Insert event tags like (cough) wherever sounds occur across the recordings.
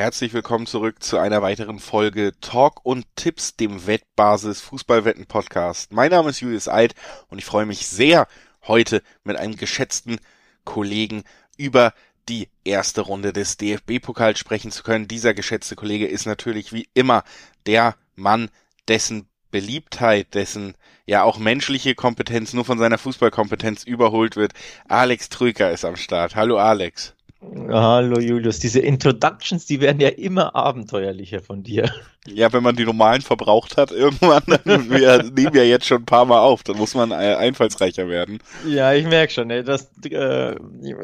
Herzlich willkommen zurück zu einer weiteren Folge Talk und Tipps, dem Wettbasis Fußballwetten Podcast. Mein Name ist Julius Eid und ich freue mich sehr, heute mit einem geschätzten Kollegen über die erste Runde des DFB-Pokals sprechen zu können. Dieser geschätzte Kollege ist natürlich wie immer der Mann, dessen Beliebtheit, dessen ja auch menschliche Kompetenz nur von seiner Fußballkompetenz überholt wird. Alex Trüker ist am Start. Hallo Alex. Hallo Julius, diese Introductions, die werden ja immer abenteuerlicher von dir. Ja, wenn man die normalen verbraucht hat, irgendwann, dann (laughs) wir nehmen ja jetzt schon ein paar Mal auf, dann muss man einfallsreicher werden. Ja, ich merke schon, ey, das äh,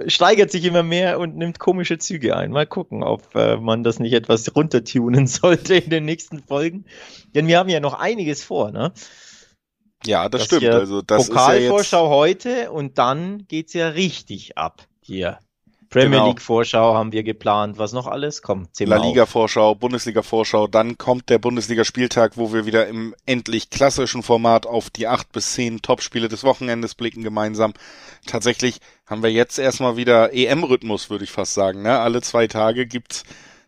steigert sich immer mehr und nimmt komische Züge ein. Mal gucken, ob äh, man das nicht etwas runtertunen (laughs) sollte in den nächsten Folgen. Denn wir haben ja noch einiges vor, ne? Ja, das, das stimmt. Also das Pokalvorschau ja heute und dann geht's ja richtig ab hier. Premier genau. League Vorschau haben wir geplant. Was noch alles? Komm, zähl La Liga Vorschau, Bundesliga Vorschau. Dann kommt der Bundesliga Spieltag, wo wir wieder im endlich klassischen Format auf die acht bis zehn Topspiele des Wochenendes blicken gemeinsam. Tatsächlich haben wir jetzt erstmal wieder EM-Rhythmus, würde ich fast sagen. Ne? Alle zwei Tage gibt's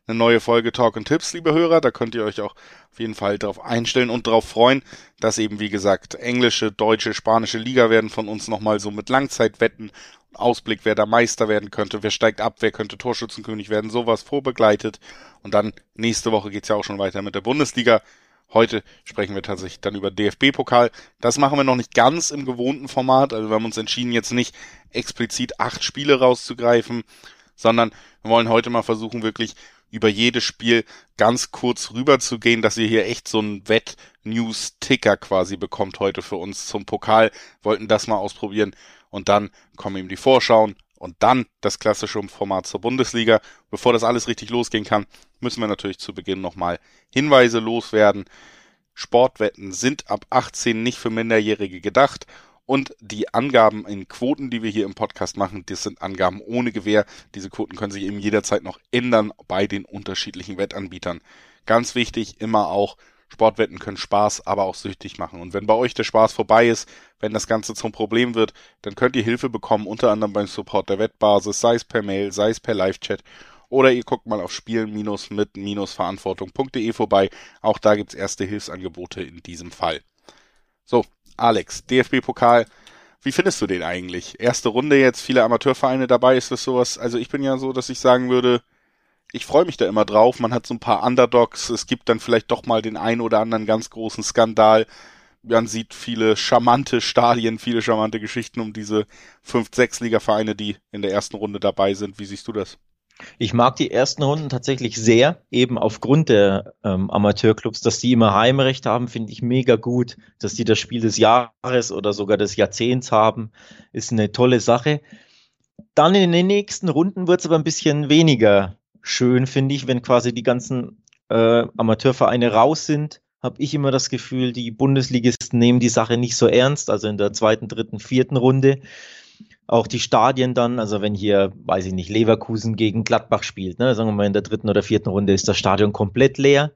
eine neue Folge Talk und Tipps, liebe Hörer. Da könnt ihr euch auch auf jeden Fall darauf einstellen und darauf freuen, dass eben, wie gesagt, englische, deutsche, spanische Liga werden von uns nochmal so mit Langzeitwetten Ausblick, wer da Meister werden könnte, wer steigt ab, wer könnte Torschützenkönig werden, sowas vorbegleitet. Und dann nächste Woche geht's ja auch schon weiter mit der Bundesliga. Heute sprechen wir tatsächlich dann über DFB-Pokal. Das machen wir noch nicht ganz im gewohnten Format. Also wir haben uns entschieden, jetzt nicht explizit acht Spiele rauszugreifen, sondern wir wollen heute mal versuchen, wirklich über jedes Spiel ganz kurz rüber zu gehen, dass ihr hier echt so einen Wett-News-Ticker quasi bekommt heute für uns zum Pokal. Wollten das mal ausprobieren und dann kommen eben die Vorschauen und dann das klassische Format zur Bundesliga. Bevor das alles richtig losgehen kann, müssen wir natürlich zu Beginn nochmal Hinweise loswerden. Sportwetten sind ab 18 nicht für Minderjährige gedacht und die Angaben in Quoten, die wir hier im Podcast machen, das sind Angaben ohne Gewähr. Diese Quoten können sich eben jederzeit noch ändern bei den unterschiedlichen Wettanbietern. Ganz wichtig, immer auch Sportwetten können Spaß, aber auch süchtig machen. Und wenn bei euch der Spaß vorbei ist, wenn das Ganze zum Problem wird, dann könnt ihr Hilfe bekommen, unter anderem beim Support der Wettbasis, sei es per Mail, sei es per Live-Chat oder ihr guckt mal auf spielen-mit-verantwortung.de vorbei. Auch da gibt's erste Hilfsangebote in diesem Fall. So, Alex, DFB-Pokal, wie findest du den eigentlich? Erste Runde jetzt, viele Amateurvereine dabei, ist das sowas? Also ich bin ja so, dass ich sagen würde, ich freue mich da immer drauf. Man hat so ein paar Underdogs. Es gibt dann vielleicht doch mal den einen oder anderen ganz großen Skandal. Man sieht viele charmante Stadien, viele charmante Geschichten um diese fünf, sechs Liga-Vereine, die in der ersten Runde dabei sind. Wie siehst du das? Ich mag die ersten Runden tatsächlich sehr, eben aufgrund der ähm, Amateurclubs, dass die immer Heimrecht haben, finde ich mega gut. Dass die das Spiel des Jahres oder sogar des Jahrzehnts haben, ist eine tolle Sache. Dann in den nächsten Runden wird es aber ein bisschen weniger schön, finde ich, wenn quasi die ganzen äh, Amateurvereine raus sind, habe ich immer das Gefühl, die Bundesligisten nehmen die Sache nicht so ernst, also in der zweiten, dritten, vierten Runde. Auch die Stadien dann, also wenn hier, weiß ich nicht, Leverkusen gegen Gladbach spielt, ne, sagen wir mal in der dritten oder vierten Runde ist das Stadion komplett leer.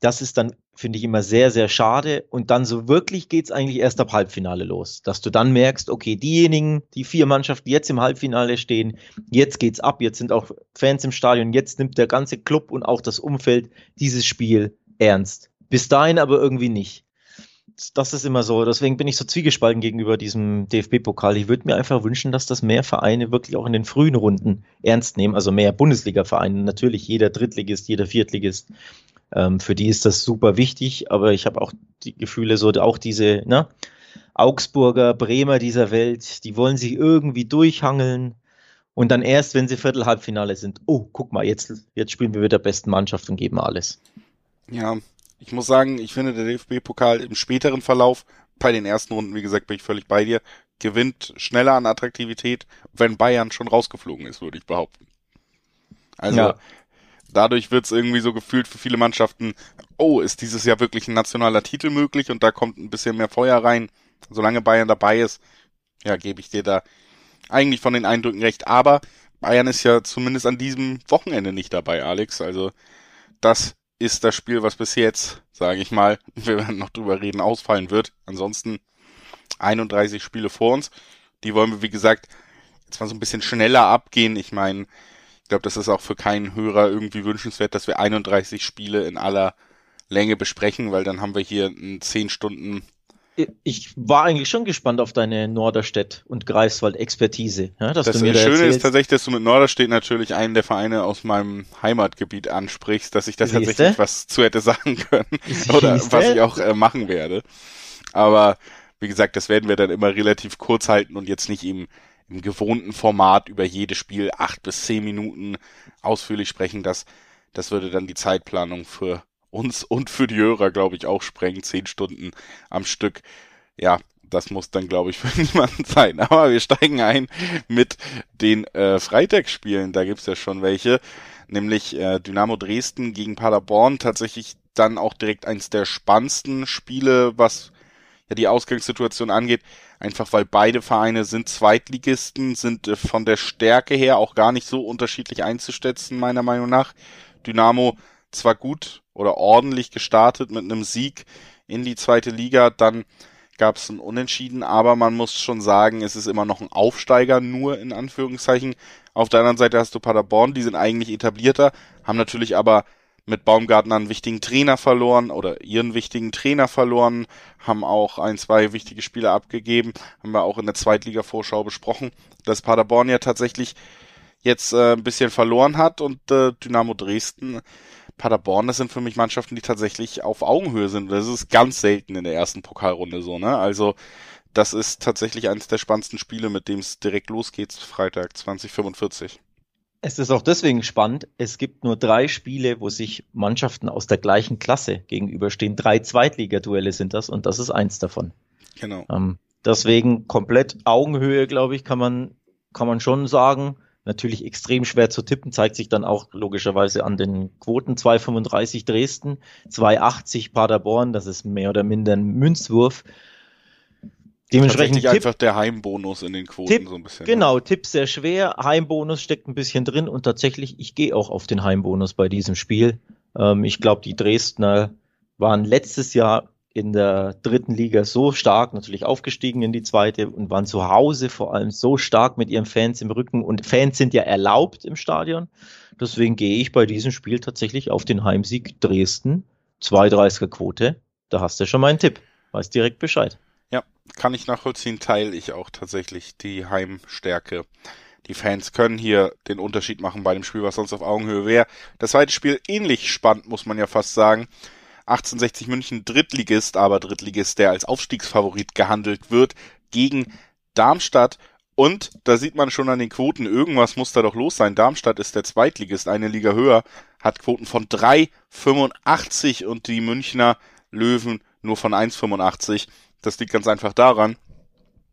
Das ist dann, finde ich, immer sehr, sehr schade. Und dann so wirklich geht's eigentlich erst ab Halbfinale los. Dass du dann merkst, okay, diejenigen, die vier Mannschaften, die jetzt im Halbfinale stehen, jetzt geht's ab, jetzt sind auch Fans im Stadion, jetzt nimmt der ganze Club und auch das Umfeld dieses Spiel ernst. Bis dahin aber irgendwie nicht. Das ist immer so. Deswegen bin ich so zwiegespalten gegenüber diesem DFB-Pokal. Ich würde mir einfach wünschen, dass das mehr Vereine wirklich auch in den frühen Runden ernst nehmen. Also mehr Bundesliga-Vereine. Natürlich jeder Drittligist, jeder Viertligist ähm, für die ist das super wichtig, aber ich habe auch die Gefühle, so auch diese ne, Augsburger, Bremer dieser Welt, die wollen sich irgendwie durchhangeln und dann erst, wenn sie Viertel-Halbfinale sind, oh, guck mal, jetzt, jetzt spielen wir mit der besten Mannschaft und geben alles. Ja, ich muss sagen, ich finde der DFB-Pokal im späteren Verlauf, bei den ersten Runden, wie gesagt, bin ich völlig bei dir, gewinnt schneller an Attraktivität, wenn Bayern schon rausgeflogen ist, würde ich behaupten. Also ja dadurch wird es irgendwie so gefühlt für viele Mannschaften, oh, ist dieses Jahr wirklich ein nationaler Titel möglich und da kommt ein bisschen mehr Feuer rein. Solange Bayern dabei ist, ja, gebe ich dir da eigentlich von den Eindrücken recht. Aber Bayern ist ja zumindest an diesem Wochenende nicht dabei, Alex. Also das ist das Spiel, was bis jetzt, sage ich mal, (laughs) wir werden noch drüber reden, ausfallen wird. Ansonsten 31 Spiele vor uns. Die wollen wir, wie gesagt, jetzt mal so ein bisschen schneller abgehen. Ich meine, Ich glaube, das ist auch für keinen Hörer irgendwie wünschenswert, dass wir 31 Spiele in aller Länge besprechen, weil dann haben wir hier einen 10 Stunden ich war eigentlich schon gespannt auf deine Norderstedt und Greifswald-Expertise. Ja, dass das du mir da Schöne ist tatsächlich, dass du mit Norderstedt natürlich einen der Vereine aus meinem Heimatgebiet ansprichst, dass ich da Siehste? tatsächlich was zu hätte sagen können Siehste? oder was ich auch äh, machen werde. Aber wie gesagt, das werden wir dann immer relativ kurz halten und jetzt nicht im, im gewohnten Format über jedes Spiel acht bis zehn Minuten ausführlich sprechen. Das, das würde dann die Zeitplanung für uns und für die Hörer, glaube ich, auch sprengen. Zehn Stunden am Stück. Ja, das muss dann, glaube ich, (laughs) für niemanden sein. Aber wir steigen ein mit den äh, Freitagsspielen. Da gibt's ja schon welche. Nämlich äh, Dynamo Dresden gegen Paderborn. Tatsächlich dann auch direkt eins der spannendsten Spiele, was ja die Ausgangssituation angeht. Einfach weil beide Vereine sind Zweitligisten, sind äh, von der Stärke her auch gar nicht so unterschiedlich einzuschätzen, meiner Meinung nach. Dynamo zwar gut oder ordentlich gestartet mit einem Sieg in die zweite Liga, dann gab es ein Unentschieden, aber man muss schon sagen, es ist immer noch ein Aufsteiger, nur in Anführungszeichen. Auf der anderen Seite hast du Paderborn, die sind eigentlich etablierter, haben natürlich aber mit Baumgartner einen wichtigen Trainer verloren oder ihren wichtigen Trainer verloren, haben auch ein, zwei wichtige Spiele abgegeben, haben wir auch in der Zweitliga-Vorschau besprochen, dass Paderborn ja tatsächlich jetzt äh, ein bisschen verloren hat und äh, Dynamo Dresden Paderborn, das sind für mich Mannschaften, die tatsächlich auf Augenhöhe sind. Das ist ganz selten in der ersten Pokalrunde so, ne? Also, das ist tatsächlich eines der spannendsten Spiele, mit dem es direkt losgeht, Freitag 2045. Es ist auch deswegen spannend. Es gibt nur drei Spiele, wo sich Mannschaften aus der gleichen Klasse gegenüberstehen. Drei Zweitligaduelle sind das und das ist eins davon. Genau. Ähm, deswegen komplett Augenhöhe, glaube ich, kann man, kann man schon sagen natürlich extrem schwer zu tippen, zeigt sich dann auch logischerweise an den Quoten 2,35 Dresden, 2,80 Paderborn, das ist mehr oder minder ein Münzwurf. Dementsprechend Tipp, einfach der Heimbonus in den Quoten Tipp, so ein bisschen. Ne? Genau, Tipp sehr schwer, Heimbonus steckt ein bisschen drin und tatsächlich, ich gehe auch auf den Heimbonus bei diesem Spiel. Ähm, ich glaube, die Dresdner waren letztes Jahr in der dritten Liga so stark, natürlich aufgestiegen in die zweite und waren zu Hause vor allem so stark mit ihren Fans im Rücken. Und Fans sind ja erlaubt im Stadion. Deswegen gehe ich bei diesem Spiel tatsächlich auf den Heimsieg Dresden. 2,30er Quote. Da hast du schon mal einen Tipp. Weiß direkt Bescheid. Kann ich nachvollziehen, teile ich auch tatsächlich die Heimstärke. Die Fans können hier den Unterschied machen bei dem Spiel, was sonst auf Augenhöhe wäre. Das zweite Spiel ähnlich spannend, muss man ja fast sagen. 1860 München Drittligist, aber Drittligist, der als Aufstiegsfavorit gehandelt wird, gegen Darmstadt. Und da sieht man schon an den Quoten, irgendwas muss da doch los sein. Darmstadt ist der Zweitligist, eine Liga höher, hat Quoten von 3,85 und die Münchner Löwen nur von 1,85. Das liegt ganz einfach daran,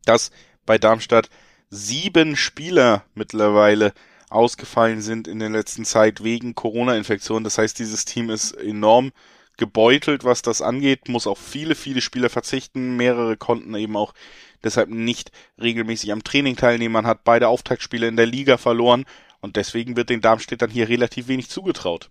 dass bei Darmstadt sieben Spieler mittlerweile ausgefallen sind in der letzten Zeit wegen Corona-Infektion. Das heißt, dieses Team ist enorm gebeutelt, was das angeht, muss auf viele, viele Spieler verzichten. Mehrere konnten eben auch deshalb nicht regelmäßig am Training teilnehmen. Man hat beide Auftaktspiele in der Liga verloren und deswegen wird den Darmstädtern hier relativ wenig zugetraut.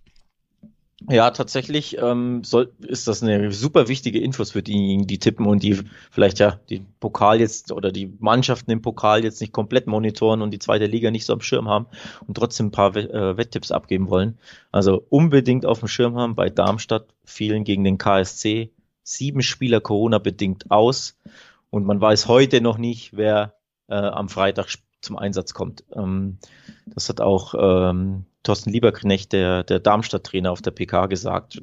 Ja, tatsächlich ähm, soll, ist das eine super wichtige Infos für diejenigen, die tippen und die vielleicht ja die Pokal jetzt oder die Mannschaften im Pokal jetzt nicht komplett monitoren und die zweite Liga nicht so am Schirm haben und trotzdem ein paar äh, Wetttipps abgeben wollen. Also unbedingt auf dem Schirm haben. Bei Darmstadt fielen gegen den KSC sieben Spieler Corona-bedingt aus und man weiß heute noch nicht, wer äh, am Freitag zum Einsatz kommt. Ähm, das hat auch ähm, Thorsten Lieberknecht, der, der Darmstadt-Trainer auf der PK gesagt.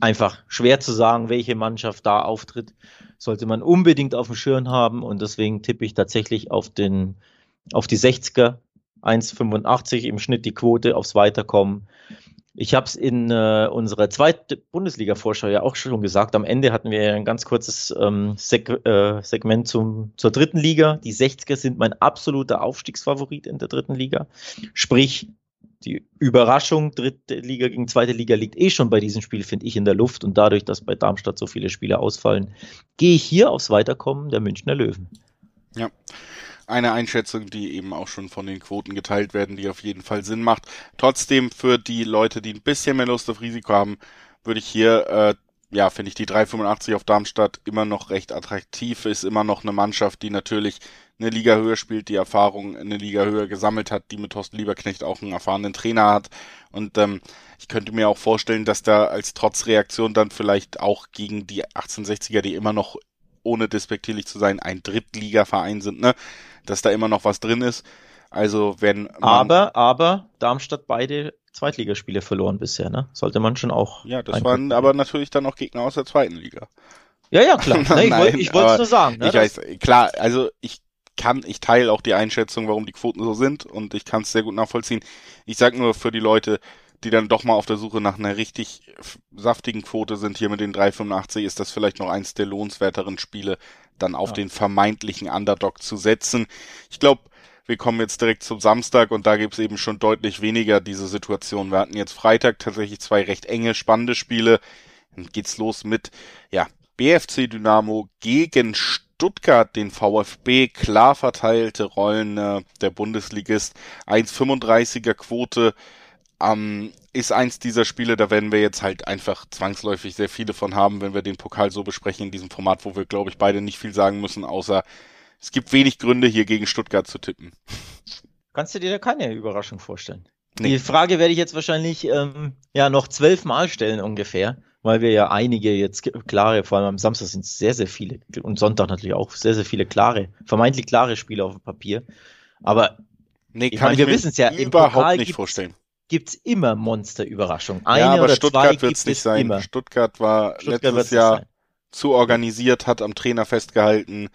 Einfach schwer zu sagen, welche Mannschaft da auftritt. Sollte man unbedingt auf dem Schirm haben und deswegen tippe ich tatsächlich auf den, auf die 60er. 1,85 im Schnitt die Quote aufs Weiterkommen. Ich habe es in äh, unserer zweiten Bundesliga-Vorschau ja auch schon gesagt. Am Ende hatten wir ein ganz kurzes ähm, Seg äh, Segment zum, zur dritten Liga. Die 60er sind mein absoluter Aufstiegsfavorit in der dritten Liga. Sprich, die Überraschung dritte Liga gegen zweite Liga liegt eh schon bei diesem Spiel, finde ich, in der Luft. Und dadurch, dass bei Darmstadt so viele Spiele ausfallen, gehe ich hier aufs Weiterkommen der Münchner Löwen. Ja eine Einschätzung, die eben auch schon von den Quoten geteilt werden, die auf jeden Fall Sinn macht. Trotzdem für die Leute, die ein bisschen mehr Lust auf Risiko haben, würde ich hier, äh, ja, finde ich die 385 auf Darmstadt immer noch recht attraktiv, ist immer noch eine Mannschaft, die natürlich eine Liga höher spielt, die Erfahrung eine Liga höher gesammelt hat, die mit Thorsten Lieberknecht auch einen erfahrenen Trainer hat. Und ähm, ich könnte mir auch vorstellen, dass da als Trotzreaktion dann vielleicht auch gegen die 1860er, die immer noch, ohne despektierlich zu sein, ein Drittligaverein sind, ne, dass da immer noch was drin ist. Also wenn man, Aber, aber Darmstadt beide Zweitligaspiele verloren bisher, ne? Sollte man schon auch. Ja, das waren aber natürlich dann auch Gegner aus der zweiten Liga. Ja, ja, klar. (laughs) Ne, ich wollte es nur sagen. Ne, ich weiß, klar, also ich kann, ich teile auch die Einschätzung, warum die Quoten so sind und ich kann es sehr gut nachvollziehen. Ich sag nur für die Leute, die dann doch mal auf der Suche nach einer richtig saftigen Quote sind, hier mit den 385, ist das vielleicht noch eins der lohnenswerteren Spiele, dann auf ja. den vermeintlichen Underdog zu setzen. Ich glaube, wir kommen jetzt direkt zum Samstag und da gibt's eben schon deutlich weniger diese Situation. Wir hatten jetzt Freitag tatsächlich zwei recht enge, spannende Spiele. Dann geht's los mit, ja, BFC Dynamo gegen Stuttgart, den VfB, klar verteilte Rollen äh, der Bundesligist, 1,35er Quote, ähm, ist eins dieser Spiele, da werden wir jetzt halt einfach zwangsläufig sehr viele von haben, wenn wir den Pokal so besprechen in diesem Format, wo wir, glaube ich, beide nicht viel sagen müssen, außer es gibt wenig Gründe, hier gegen Stuttgart zu tippen. Kannst du dir da keine Überraschung vorstellen? Nee. Die Frage werde ich jetzt wahrscheinlich ähm, ja noch zwölfmal stellen ungefähr, weil wir ja einige jetzt klare, vor allem am Samstag sind sehr, sehr viele und Sonntag natürlich auch sehr, sehr viele klare, vermeintlich klare Spiele auf dem Papier. Aber nee, kann meine, wir wissen es ja überhaupt nicht vorstellen. Gibt's immer Monsterüberraschungen. Eine ja, aber oder Stuttgart wird es nicht sein. Immer. Stuttgart war Stuttgart letztes Jahr zu organisiert, hat am Trainer festgehalten,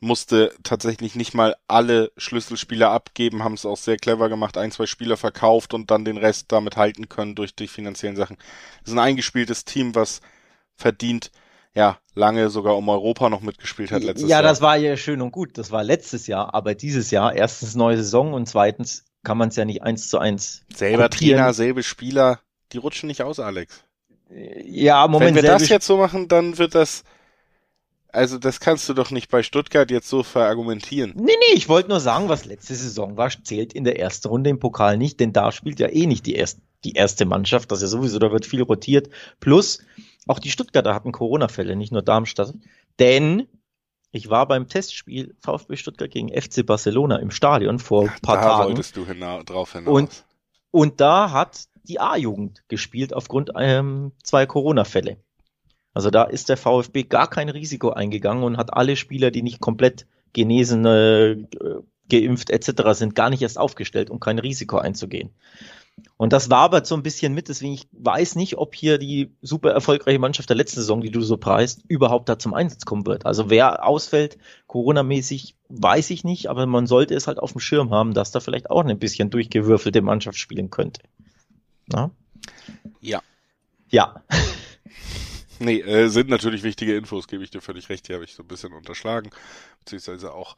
musste tatsächlich nicht mal alle Schlüsselspieler abgeben, haben es auch sehr clever gemacht, ein, zwei Spieler verkauft und dann den Rest damit halten können durch die finanziellen Sachen. Das ist ein eingespieltes Team, was verdient, ja, lange sogar um Europa noch mitgespielt hat letztes ja, Jahr. Ja, das war ja schön und gut. Das war letztes Jahr, aber dieses Jahr erstens neue Saison und zweitens kann man es ja nicht eins zu eins. Selber kopieren. Trainer, selbe Spieler, die rutschen nicht aus, Alex. Ja, Moment. Wenn wir das jetzt so machen, dann wird das, also das kannst du doch nicht bei Stuttgart jetzt so verargumentieren. Nee, nee, ich wollte nur sagen, was letzte Saison war, zählt in der ersten Runde im Pokal nicht, denn da spielt ja eh nicht die, erst, die erste Mannschaft, das ist ja sowieso, da wird viel rotiert. Plus, auch die Stuttgarter hatten Corona-Fälle, nicht nur Darmstadt. Denn ich war beim Testspiel VfB Stuttgart gegen FC Barcelona im Stadion vor ein paar da Tagen. Da wolltest du hina drauf hinaus. Und, und da hat die A-Jugend gespielt aufgrund ähm, zwei Corona-Fälle. Also da ist der VfB gar kein Risiko eingegangen und hat alle Spieler, die nicht komplett genesen, äh, geimpft etc. sind, gar nicht erst aufgestellt, um kein Risiko einzugehen. Und das wabert so ein bisschen mit, deswegen ich weiß nicht, ob hier die super erfolgreiche Mannschaft der letzten Saison, die du so preist, überhaupt da zum Einsatz kommen wird. Also wer ausfällt, Corona-mäßig, weiß ich nicht, aber man sollte es halt auf dem Schirm haben, dass da vielleicht auch ein bisschen durchgewürfelte Mannschaft spielen könnte. Na? Ja. Ja. (laughs) Nee, äh, sind natürlich wichtige Infos, gebe ich dir völlig recht. Die habe ich so ein bisschen unterschlagen, beziehungsweise auch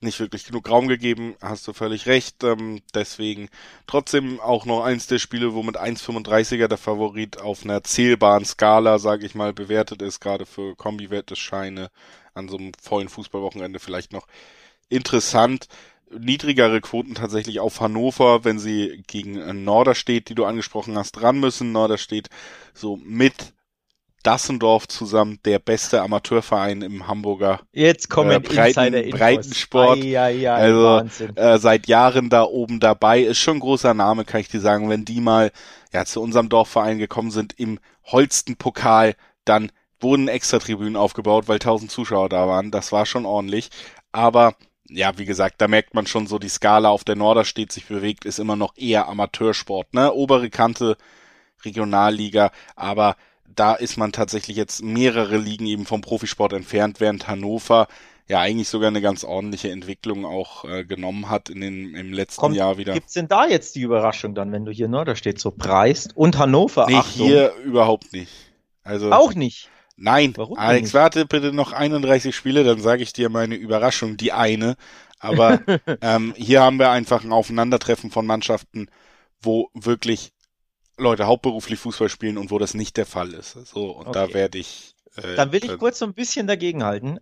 nicht wirklich genug Raum gegeben. Hast du völlig recht. Ähm, deswegen trotzdem auch noch eins der Spiele, wo mit 1,35er der Favorit auf einer zählbaren Skala, sage ich mal, bewertet ist, gerade für Kombi-Wette-Scheine an so einem vollen Fußballwochenende vielleicht noch interessant niedrigere Quoten tatsächlich auf Hannover, wenn sie gegen Norderstedt, die du angesprochen hast, dran müssen. Norderstedt so mit Dassendorf zusammen der beste Amateurverein im Hamburger Jetzt kommen äh, Breiten, Breitensport. Ai, ai, ai, also äh, seit Jahren da oben dabei. Ist schon ein großer Name, kann ich dir sagen. Wenn die mal ja zu unserem Dorfverein gekommen sind im Holstenpokal, dann wurden extra Tribünen aufgebaut, weil tausend Zuschauer da waren. Das war schon ordentlich. Aber ja, wie gesagt, da merkt man schon so, die Skala, auf der Norderstedt sich bewegt, ist immer noch eher Amateursport. Ne? Obere Kante, Regionalliga, aber da ist man tatsächlich jetzt mehrere Ligen eben vom Profisport entfernt, während Hannover ja eigentlich sogar eine ganz ordentliche Entwicklung auch äh, genommen hat in den, im letzten Kommt, Jahr wieder. Gibt's denn da jetzt die Überraschung dann, wenn du hier Norderstedt so preist und Hannover? Nee, Achtung. hier überhaupt nicht. Also auch nicht. Nein, Warum Alex, nicht? warte bitte noch 31 Spiele, dann sage ich dir meine Überraschung, die eine. Aber (laughs) ähm, hier haben wir einfach ein Aufeinandertreffen von Mannschaften, wo wirklich Leute hauptberuflich Fußball spielen und wo das nicht der Fall ist. So, und okay. da werde ich. Äh, Dann will ich kurz so ein bisschen dagegenhalten.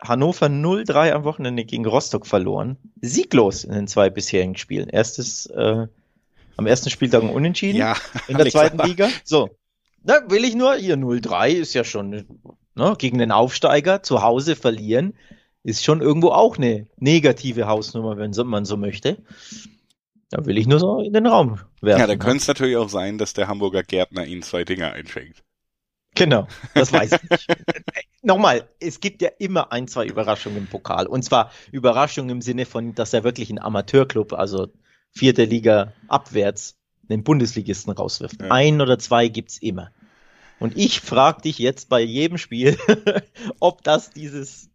Hannover 0-3 am Wochenende gegen Rostock verloren. Sieglos in den zwei bisherigen Spielen. Erstes, äh, am ersten Spieltag Unentschieden. Ja, in der (laughs) zweiten Liga. So. Da will ich nur, hier 0-3 ist ja schon, ne, gegen den Aufsteiger zu Hause verlieren ist schon irgendwo auch eine negative Hausnummer, wenn man so möchte. Da will ich nur so in den Raum werfen. Ja, da könnte es natürlich auch sein, dass der Hamburger Gärtner ihnen zwei Dinger einschenkt. Genau, das weiß ich nicht. (laughs) Nochmal, es gibt ja immer ein, zwei Überraschungen im Pokal. Und zwar Überraschungen im Sinne von, dass er wirklich ein Amateurclub, also vierte Liga abwärts, einen Bundesligisten rauswirft. Ja. Ein oder zwei gibt's immer. Und ich frage dich jetzt bei jedem Spiel, (laughs) ob das dieses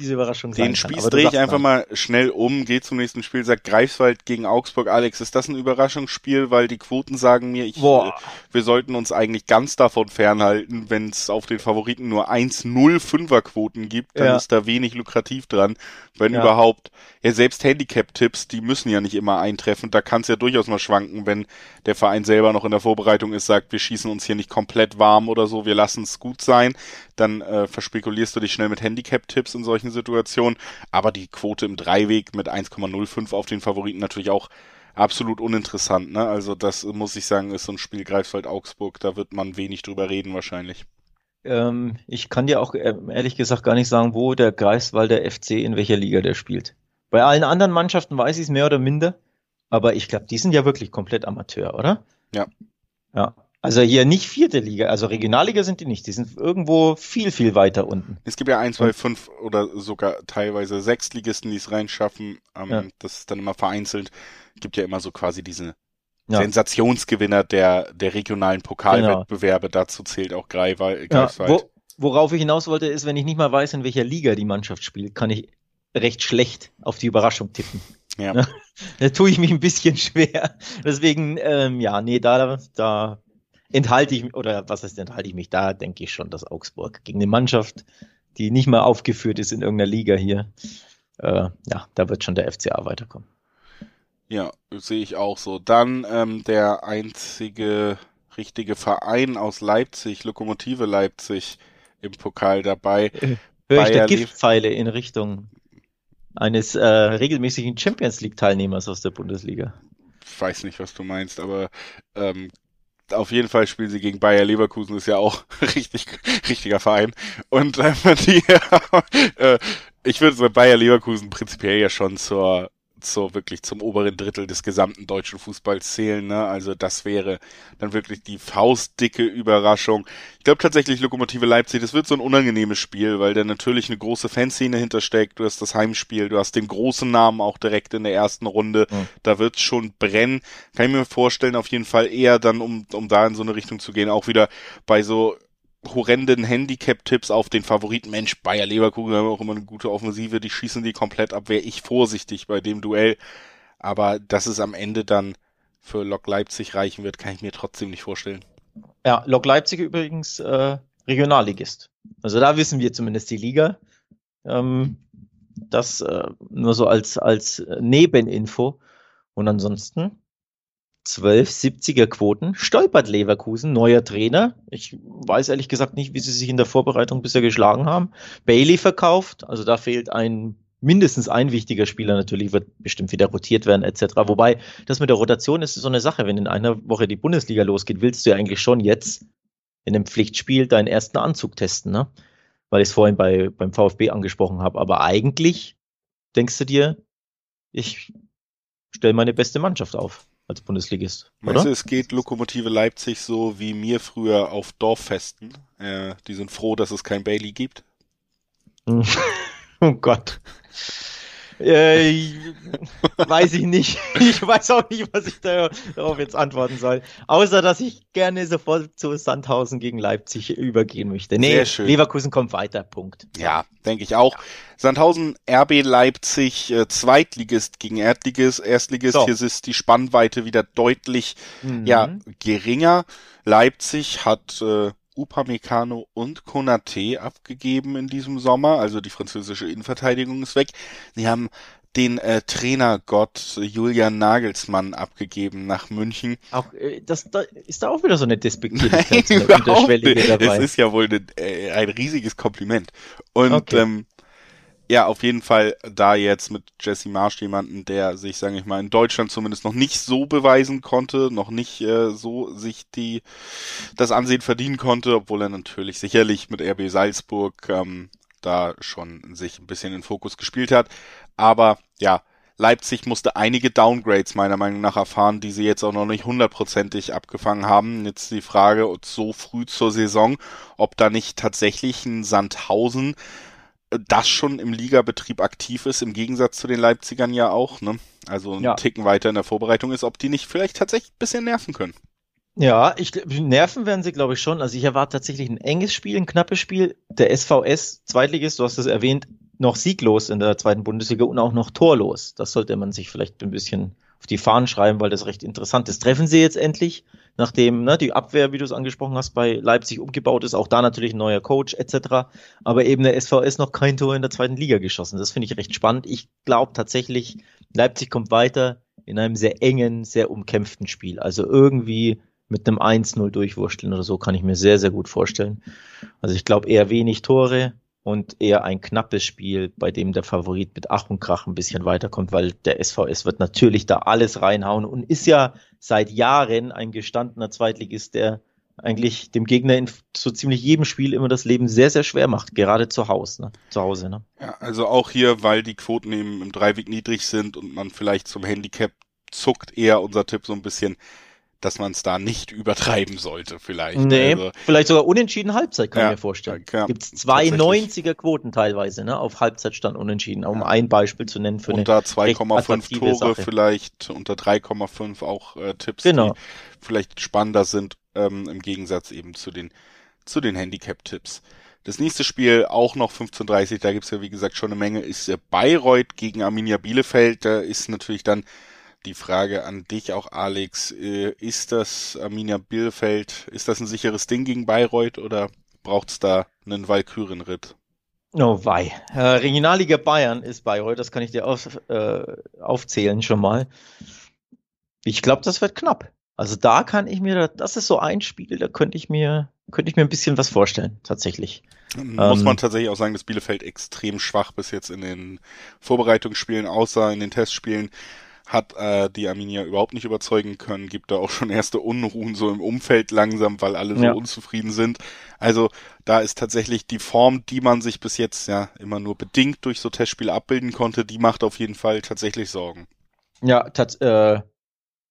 diese Überraschung Den Spieß drehe ich einfach mal schnell um, gehe zum nächsten Spiel, sagt Greifswald gegen Augsburg. Alex, ist das ein Überraschungsspiel? Weil die Quoten sagen mir, ich, äh, wir sollten uns eigentlich ganz davon fernhalten, wenn es auf den Favoriten nur 1-0-5er-Quoten gibt, dann ja. ist da wenig lukrativ dran. Wenn ja. überhaupt, ja selbst Handicap-Tipps, die müssen ja nicht immer eintreffen. Da kann es ja durchaus mal schwanken, wenn der Verein selber noch in der Vorbereitung ist, sagt, wir schießen uns hier nicht komplett warm oder so, wir lassen es gut sein. Dann äh, verspekulierst du dich schnell mit Handicap-Tipps in solchen Situationen. Aber die Quote im Dreiweg mit 1,05 auf den Favoriten natürlich auch absolut uninteressant. Ne? Also das muss ich sagen, ist so ein Spiel Greifswald-Augsburg, da wird man wenig drüber reden wahrscheinlich. Ähm, ich kann dir auch äh, ehrlich gesagt gar nicht sagen, wo der Greifswalder FC in welcher Liga der spielt. Bei allen anderen Mannschaften weiß ich es mehr oder minder, aber ich glaube, die sind ja wirklich komplett Amateur, oder? Ja. Ja. Also hier nicht vierte Liga, also Regionalliga sind die nicht, die sind irgendwo viel, viel weiter unten. Es gibt ja ein, zwei, fünf oder sogar teilweise sechs Ligisten, die es reinschaffen. Ähm, ja. Das ist dann immer vereinzelt. Gibt ja immer so quasi diese ja. Sensationsgewinner der, der regionalen Pokalwettbewerbe. Genau. Dazu zählt auch Greifswald. Ja, wo, worauf ich hinaus wollte, ist, wenn ich nicht mal weiß, in welcher Liga die Mannschaft spielt, kann ich recht schlecht auf die Überraschung tippen. Ja. (laughs) da tue ich mich ein bisschen schwer. Deswegen, ähm, ja, nee, da, da enthalte ich, oder was heißt enthalte ich mich, da denke ich schon, dass Augsburg gegen eine Mannschaft, die nicht mal aufgeführt ist in irgendeiner Liga hier, äh, ja, da wird schon der FCA weiterkommen. Ja, sehe ich auch so. Dann ähm, der einzige richtige Verein aus Leipzig, Lokomotive Leipzig im Pokal dabei. Höre ich da Giftpfeile in Richtung eines äh, regelmäßigen Champions League Teilnehmers aus der Bundesliga? Weiß nicht, was du meinst, aber ähm, auf jeden Fall spielen sie gegen Bayer Leverkusen, ist ja auch (laughs) richtig richtiger Verein. Und äh, (laughs) die, (laughs) äh, ich würde Bayer Leverkusen prinzipiell ja schon zur so wirklich zum oberen Drittel des gesamten deutschen Fußballs zählen. Ne? Also das wäre dann wirklich die faustdicke Überraschung. Ich glaube tatsächlich Lokomotive Leipzig, das wird so ein unangenehmes Spiel, weil da natürlich eine große Fanszene hintersteckt. Du hast das Heimspiel, du hast den großen Namen auch direkt in der ersten Runde. Mhm. Da wird's schon brennen. Kann ich mir vorstellen, auf jeden Fall eher dann, um, um da in so eine Richtung zu gehen, auch wieder bei so horrenden Handicap-Tipps auf den Favoriten. Mensch, Bayer Leverkusen haben auch immer eine gute Offensive, die schießen die komplett ab, wäre ich vorsichtig bei dem Duell. Aber dass es am Ende dann für Lok Leipzig reichen wird, kann ich mir trotzdem nicht vorstellen. Ja, Lok Leipzig übrigens äh, Regionalligist. Also da wissen wir zumindest die Liga. Ähm, das äh, nur so als, als Nebeninfo. Und ansonsten 12 70er Quoten. Stolpert Leverkusen, neuer Trainer. Ich weiß ehrlich gesagt nicht, wie sie sich in der Vorbereitung bisher geschlagen haben. Bailey verkauft, also da fehlt ein mindestens ein wichtiger Spieler natürlich, wird bestimmt wieder rotiert werden, etc. Wobei, das mit der Rotation ist so eine Sache. Wenn in einer Woche die Bundesliga losgeht, willst du ja eigentlich schon jetzt in einem Pflichtspiel deinen ersten Anzug testen, ne? Weil ich es vorhin bei, beim VfB angesprochen habe. Aber eigentlich denkst du dir, ich stelle meine beste Mannschaft auf als Bundesligist. Meinst du, es geht Lokomotive Leipzig so wie mir früher auf Dorffesten? Äh, die sind froh, dass es kein Bailey gibt. (laughs) oh Gott. Äh, weiß ich nicht. (laughs) Ich weiß auch nicht, was ich darauf jetzt antworten soll. Außer, dass ich gerne sofort zu Sandhausen gegen Leipzig übergehen möchte. Nee, Sehr schön. Leverkusen kommt weiter. Punkt. Ja, denke ich auch. Sandhausen, RB Leipzig, äh, Zweitligist gegen Erdligist, Erstligist. So. Hier ist die Spannweite wieder deutlich mhm. ja, geringer. Leipzig hat äh, Upamecano und Konate abgegeben in diesem Sommer. Also die französische Innenverteidigung ist weg. Sie haben den äh, Trainergott Julian Nagelsmann abgegeben nach München. Auch äh, das da ist da auch wieder so eine Despektierlichkeit (laughs) Nein, überhaupt nicht. dabei. Es ist ja wohl ne, äh, ein riesiges Kompliment. Und okay. ähm, ja, auf jeden Fall da jetzt mit Jesse Marsch jemanden, der sich, sage ich mal, in Deutschland zumindest noch nicht so beweisen konnte, noch nicht äh, so sich die das Ansehen verdienen konnte, obwohl er natürlich sicherlich mit RB Salzburg ähm, da schon sich ein bisschen in Fokus gespielt hat. Aber ja, Leipzig musste einige Downgrades meiner Meinung nach erfahren, die sie jetzt auch noch nicht hundertprozentig abgefangen haben. Jetzt die Frage, so früh zur Saison, ob da nicht tatsächlich ein Sandhausen das schon im Ligabetrieb aktiv ist, im Gegensatz zu den Leipzigern ja auch, ne? Also ein ja. Ticken weiter in der Vorbereitung ist, ob die nicht vielleicht tatsächlich ein bisschen nerven können. Ja, ich nerven werden sie, glaube ich, schon. Also ich erwarte tatsächlich ein enges Spiel, ein knappes Spiel. Der SVS Zweitligist, du hast es erwähnt, noch sieglos in der zweiten Bundesliga und auch noch torlos. Das sollte man sich vielleicht ein bisschen auf die Fahnen schreiben, weil das recht interessant ist. Treffen sie jetzt endlich, nachdem ne, die Abwehr, wie du es angesprochen hast, bei Leipzig umgebaut ist, auch da natürlich ein neuer Coach etc. Aber eben der SVS noch kein Tor in der zweiten Liga geschossen. Das finde ich recht spannend. Ich glaube tatsächlich, Leipzig kommt weiter in einem sehr engen, sehr umkämpften Spiel. Also irgendwie mit einem 1-0 durchwursteln oder so kann ich mir sehr, sehr gut vorstellen. Also ich glaube eher wenig Tore und eher ein knappes Spiel, bei dem der Favorit mit Ach und Krach ein bisschen weiterkommt, weil der SVS wird natürlich da alles reinhauen und ist ja seit Jahren ein gestandener Zweitligist, der eigentlich dem Gegner in so ziemlich jedem Spiel immer das Leben sehr, sehr schwer macht, gerade zu Hause. Ne? Zu Hause ne? Ja, also auch hier, weil die Quoten eben im Dreiweg niedrig sind und man vielleicht zum Handicap zuckt, eher unser Tipp so ein bisschen dass man es da nicht (laughs) übertreiben sollte, vielleicht. Nee, also, vielleicht sogar unentschieden Halbzeit, kann ja, ich mir vorstellen. Ja, Gibt es zwei 90er Quoten teilweise, ne? Auf Halbzeitstand unentschieden, um ja. ein Beispiel zu nennen für Unter 2,5 Tore Sache. vielleicht, unter 3,5 auch äh, Tipps, genau. die vielleicht spannender sind, ähm, im Gegensatz eben zu den, zu den Handicap-Tipps. Das nächste Spiel, auch noch 15.30 da gibt's ja wie gesagt schon eine Menge, ist Bayreuth gegen Arminia Bielefeld. Da ist natürlich dann die Frage an dich auch, Alex. Äh, ist das Arminia Bielefeld, ist das ein sicheres Ding gegen Bayreuth oder braucht's da einen Walkürenritt? Oh wei. Äh, Regionalliga Bayern ist Bayreuth, das kann ich dir auf, äh, aufzählen schon mal. Ich glaube, das wird knapp. Also da kann ich mir, das ist so ein Spiel, da könnte ich mir, könnte ich mir ein bisschen was vorstellen, tatsächlich. Muss ähm, man tatsächlich auch sagen, dass Bielefeld extrem schwach bis jetzt in den Vorbereitungsspielen, außer in den Testspielen hat äh, die Arminia überhaupt nicht überzeugen können, gibt da auch schon erste Unruhen so im Umfeld langsam, weil alle so ja. unzufrieden sind. Also da ist tatsächlich die Form, die man sich bis jetzt ja immer nur bedingt durch so Testspiele abbilden konnte, die macht auf jeden Fall tatsächlich Sorgen. Ja, tat, äh,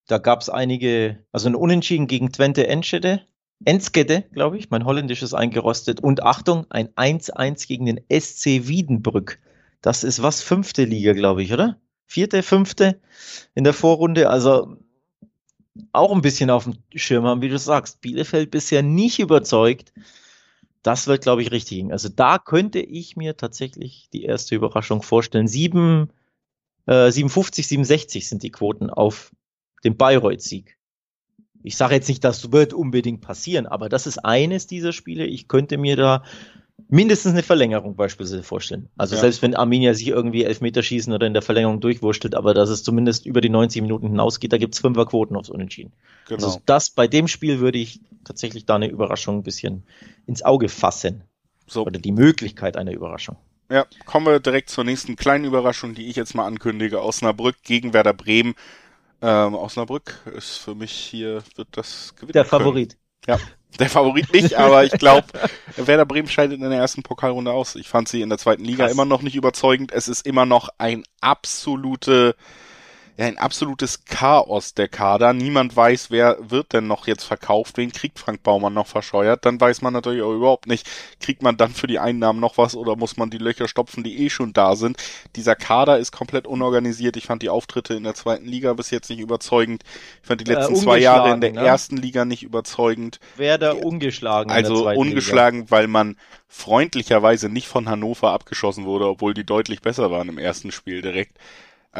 da gab es einige, also ein Unentschieden gegen Twente Enschede, Enskede, glaube ich, mein Holländisch ist eingerostet und Achtung, ein 1-1 gegen den SC Wiedenbrück. Das ist was, fünfte Liga, glaube ich, oder? Vierte, fünfte in der Vorrunde. Also auch ein bisschen auf dem Schirm haben, wie du sagst. Bielefeld bisher nicht überzeugt. Das wird, glaube ich, richtig. Also da könnte ich mir tatsächlich die erste Überraschung vorstellen. 7, äh, 57, 67 sind die Quoten auf den Bayreuth-Sieg. Ich sage jetzt nicht, das wird unbedingt passieren, aber das ist eines dieser Spiele. Ich könnte mir da mindestens eine Verlängerung beispielsweise vorstellen. Also ja. selbst wenn Arminia sich irgendwie Elfmeter schießen oder in der Verlängerung durchwurschtelt, aber dass es zumindest über die 90 Minuten hinausgeht, da gibt's Fünferquoten aufs Unentschieden. Genau. Also das bei dem Spiel würde ich tatsächlich da eine Überraschung ein bisschen ins Auge fassen. So. Oder die Möglichkeit einer Überraschung. Ja, kommen wir direkt zur nächsten kleinen Überraschung, die ich jetzt mal ankündige. Osnabrück gegen Werder Bremen. Ähm, Osnabrück ist für mich hier, wird das gewinnen. Der Favorit. Ja, der Favorit nicht, (laughs) aber ich glaube, Werder Bremen scheidet in der ersten Pokalrunde aus. Ich fand sie in der zweiten Liga Krass. immer noch nicht überzeugend. Es ist immer noch ein absolute ja, ein absolutes Chaos der Kader. Niemand weiß, wer wird denn noch jetzt verkauft, wen kriegt Frank Baumann noch verscheuert. Dann weiß man natürlich auch überhaupt nicht, kriegt man dann für die Einnahmen noch was oder muss man die Löcher stopfen, die eh schon da sind. Dieser Kader ist komplett unorganisiert. Ich fand die Auftritte in der zweiten Liga bis jetzt nicht überzeugend. Ich fand die äh, letzten äh, zwei Jahre in der ne? ersten Liga nicht überzeugend. Wer da ungeschlagen. Also ungeschlagen, Liga. weil man freundlicherweise nicht von Hannover abgeschossen wurde, obwohl die deutlich besser waren im ersten Spiel direkt.